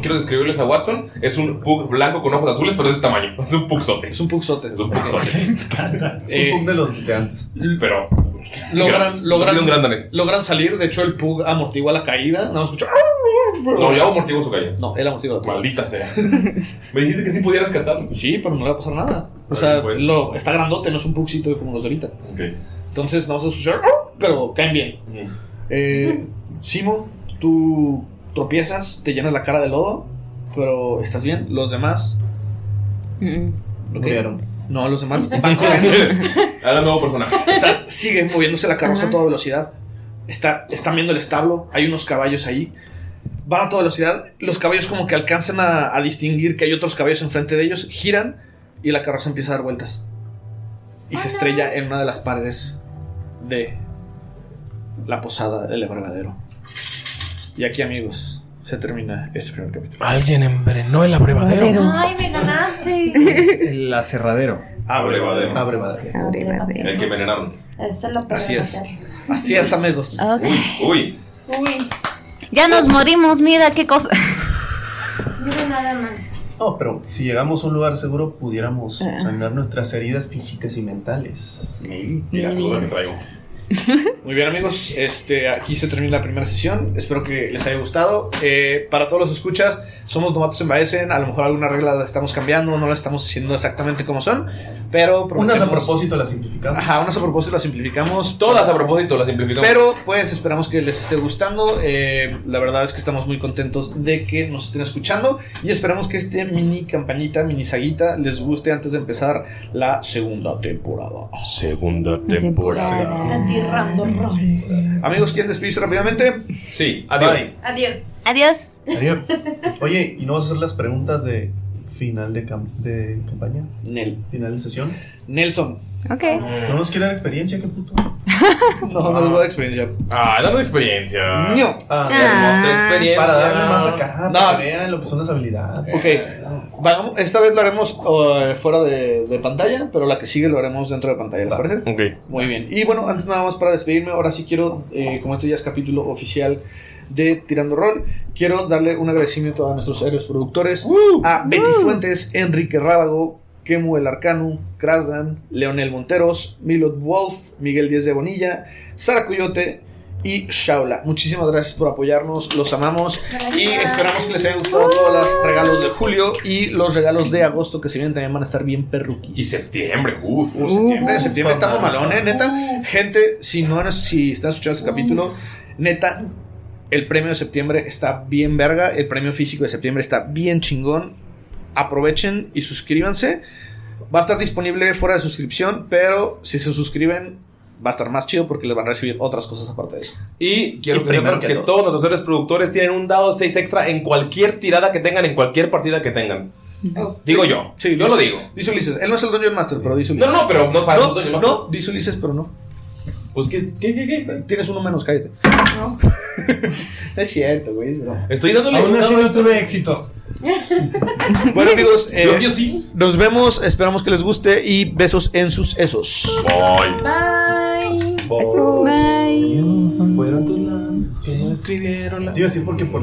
quiero describirles a Watson. Es un pug blanco con ojos azules, pero de ese tamaño. Es un pugzote. es un pugzote. Es un pugzote. Es un pug de los de antes. Pero. logran, Gran- logran, logran salir. De hecho, el pug amortigua la caída. Nada más escucha. No, yo amortiguo su calle. No, él amortigua la tuya. Maldita sea. Me dijiste que sí podía rescatarlo. Sí, pero no le va a pasar nada. O sea, lo, está grandote, no es un puxito como los de ahorita. Entonces, no vas a escuchar, "Oh", pero caen bien. Eh, Simo, tú tropiezas, te llenas la cara de lodo, pero estás bien. Los demás. ¿ok? No, los demás van corriendo. Ahora nuevo personaje. O sea, sigue moviéndose la carroza a toda velocidad. Está, están viendo el establo, hay unos caballos ahí. Van a toda velocidad. Los caballos como que alcanzan a, a distinguir que hay otros caballos enfrente de ellos. Giran y la carroza empieza a dar vueltas. Y se estrella en una de las paredes de la posada del abrevadero. Y aquí, amigos, se termina este primer capítulo. Alguien envenenó el abrevadero. Ay, me ganaste. Es el aserradero. Abrevadero. Abrevadero. El que envenenaron. Eso lo Así es. Así es, amigos. Ok. Uy. Uy, Ya nos morimos, mira qué cosa. yo nada más. No, pero si llegamos a un lugar seguro, pudiéramos Ah. sanar nuestras heridas físicas y mentales. Mira, todo lo que traigo. Muy bien amigos, este, aquí se termina la primera sesión. Espero que les haya gustado. Eh, para todos los escuchas, somos novatos en Baesen. A lo mejor alguna regla la estamos cambiando, no la estamos haciendo exactamente como son. Pero Unas a propósito las simplificamos. Ajá, unas a propósito las simplificamos. Todas a propósito las simplificamos. Pero pues esperamos que les esté gustando. Eh, la verdad es que estamos muy contentos de que nos estén escuchando. Y esperamos que este mini campañita, mini saguita, les guste antes de empezar la segunda temporada. Segunda temporada. Rol. Amigos, ¿quieren despedirse rápidamente? Sí, adiós. Adiós. Adiós. Adiós. Oye, ¿y no vas a hacer las preguntas de final de, cam- de campaña? Nel. Final de sesión. Nelson. Ok. ¿No nos quieren experiencia? ¿Qué puto? No, no les voy a dar experiencia. Ah, dame experiencia. No. Ah, Hermosa experiencia. Para darle más acá, No. para que vean lo que son las habilidades. Ok, vamos, esta vez lo haremos uh, fuera de, de pantalla, pero la que sigue lo haremos dentro de pantalla, ¿les parece? Ok. Muy bien. Y bueno, antes nada más para despedirme, ahora sí quiero, eh, como este ya es capítulo oficial de Tirando Rol, quiero darle un agradecimiento a nuestros héroes productores, a Betty Fuentes, Enrique Rábago, Kemu el Arcano, Krasdan, Leonel Monteros, Milot Wolf, Miguel Díez de Bonilla, Sara Coyote y Shaula. Muchísimas gracias por apoyarnos, los amamos y esperamos que les haya gustado todos los regalos de julio y los regalos de agosto que se vienen también van a estar bien perruquis. Y septiembre, uff. Uh, septiembre, septiembre está mamalón, eh, neta. Gente, si no han- si están escuchando este capítulo, neta, el premio de septiembre está bien verga. El premio físico de septiembre está bien chingón. Aprovechen y suscríbanse. Va a estar disponible fuera de suscripción, pero si se suscriben, va a estar más chido porque les van a recibir otras cosas aparte de eso. Y quiero Y que primero sepan que que todo. todos nuestros héroes productores tienen un dado 6 extra en cualquier tirada que tengan, en cualquier partida que tengan. Digo yo. Sí, yo dice- lo digo. Dice Ulises. Él no es el Dungeon Master, pero dice Ulises. No, no, pero no para no, los. No, dice Ulises, pero no. Pues, ¿qué, qué, qué, qué? Tienes uno menos, cállate. No. es cierto, güey, es. Estoy dándole Aún un así no tuve éxitos. Bueno, amigos, Sí, eh, obvio sí. nos vemos. Esperamos que les guste y besos en sus esos. Bye. Bye. Fueron tus labios que me escribieron la... Te iba a decir porque por